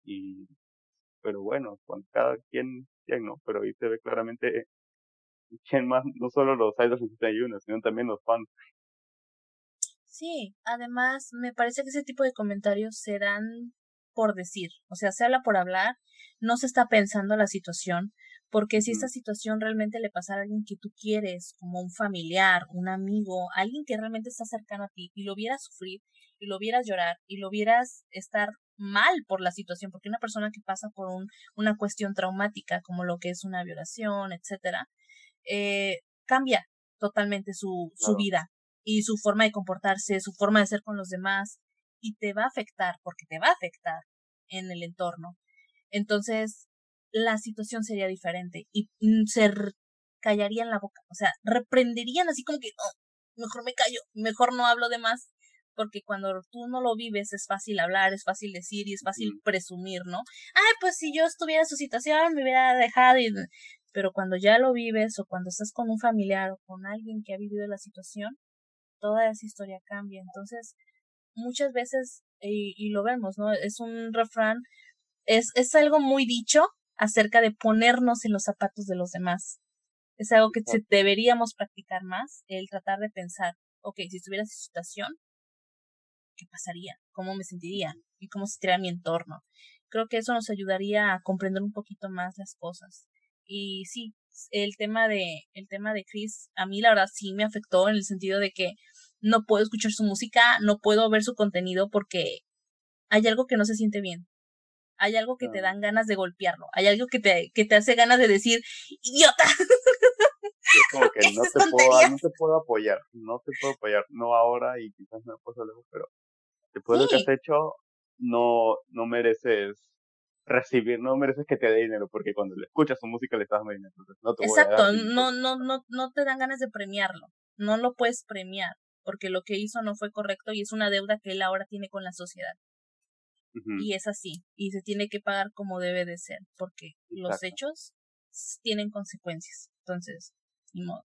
Y, pero bueno, con cada quien, quien no, pero ahí se ve claramente quién más, no solo los idols en 61, sino también los fans. Sí, además me parece que ese tipo de comentarios se dan por decir, o sea, se habla por hablar, no se está pensando la situación, porque si esta situación realmente le pasara a alguien que tú quieres, como un familiar, un amigo, alguien que realmente está cercano a ti y lo vieras sufrir y lo vieras llorar y lo vieras estar mal por la situación, porque una persona que pasa por un, una cuestión traumática como lo que es una violación, etcétera, eh, cambia totalmente su, su vida y su forma de comportarse, su forma de ser con los demás, y te va a afectar, porque te va a afectar en el entorno. Entonces, la situación sería diferente y mm, se callarían la boca, o sea, reprenderían así como que, mejor me callo, mejor no hablo de más, porque cuando tú no lo vives es fácil hablar, es fácil decir y es fácil presumir, ¿no? Ay, pues si yo estuviera en su situación me hubiera dejado y... Pero cuando ya lo vives o cuando estás con un familiar o con alguien que ha vivido la situación, toda esa historia cambia. Entonces, muchas veces, y, lo vemos, ¿no? Es un refrán, es, es algo muy dicho acerca de ponernos en los zapatos de los demás. Es algo que deberíamos practicar más, el tratar de pensar, ok, si estuviera en esa situación, ¿qué pasaría? ¿Cómo me sentiría? ¿Y cómo se sentiría mi entorno? Creo que eso nos ayudaría a comprender un poquito más las cosas. Y sí, el tema de, el tema de Chris, a mí la verdad sí me afectó en el sentido de que no puedo escuchar su música, no puedo ver su contenido porque hay algo que no se siente bien. Hay algo que te dan ganas de golpearlo. Hay algo que te, que te hace ganas de decir, idiota. Es como que no te, puedo, no te puedo apoyar, no te puedo apoyar, no ahora y quizás no puedo luego, pero después de lo que has hecho, no, no mereces recibir, no mereces que te dé dinero, porque cuando le escuchas su música le estás dando dinero. no te Exacto, no, no, no, no te dan ganas de premiarlo, no lo puedes premiar porque lo que hizo no fue correcto y es una deuda que él ahora tiene con la sociedad. y es así, y se tiene que pagar como debe de ser, porque los hechos tienen consecuencias. Entonces, ni modo.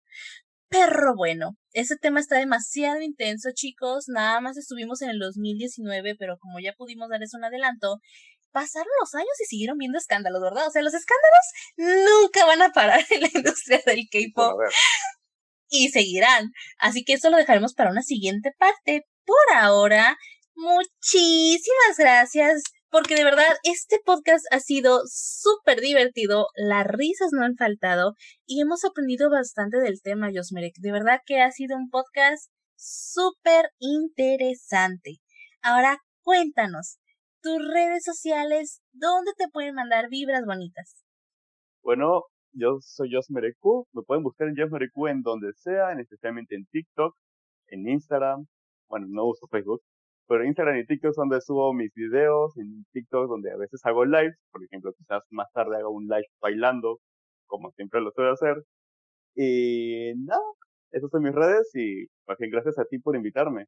Perro bueno, ese tema está demasiado intenso, chicos. Nada más estuvimos en el 2019, pero como ya pudimos darles un adelanto, pasaron los años y siguieron viendo escándalos, ¿verdad? O sea, los escándalos nunca van a parar en la industria del K-pop. y seguirán. Así que eso lo dejaremos para una siguiente parte. Por ahora, muchísimas gracias porque de verdad este podcast ha sido súper divertido, las risas no han faltado y hemos aprendido bastante del tema, Josmerek. De verdad que ha sido un podcast súper interesante. Ahora cuéntanos, tus redes sociales, ¿dónde te pueden mandar vibras bonitas? Bueno, yo soy Josmereku, me pueden buscar en Josmereku en donde sea, especialmente en TikTok, en Instagram, bueno, no uso Facebook, pero Instagram y TikTok es donde subo mis videos, en TikTok donde a veces hago lives, por ejemplo, quizás más tarde hago un live bailando, como siempre lo suelo hacer. Y nada, esas son mis redes y bien gracias a ti por invitarme.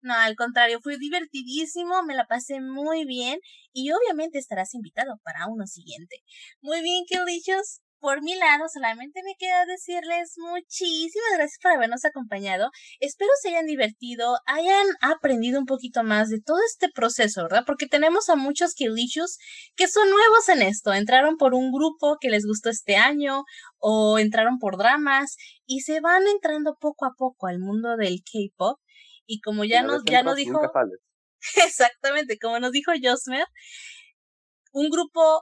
No, al contrario, fue divertidísimo, me la pasé muy bien y obviamente estarás invitado para uno siguiente. Muy bien, Killicious por mi lado, solamente me queda decirles muchísimas gracias por habernos acompañado. Espero se hayan divertido, hayan aprendido un poquito más de todo este proceso, ¿verdad? Porque tenemos a muchos Killicious que son nuevos en esto. Entraron por un grupo que les gustó este año o entraron por dramas y se van entrando poco a poco al mundo del K-pop. Y como ya nos, ya nos dijo. Exactamente, como nos dijo Josmer, un grupo,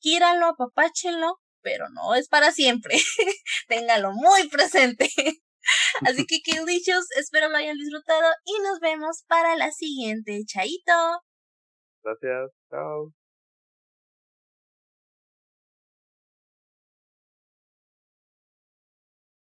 quíranlo, apapáchenlo, pero no es para siempre. Téngalo muy presente. Así que, dichos, espero lo hayan disfrutado y nos vemos para la siguiente. Chaito. Gracias. Chao.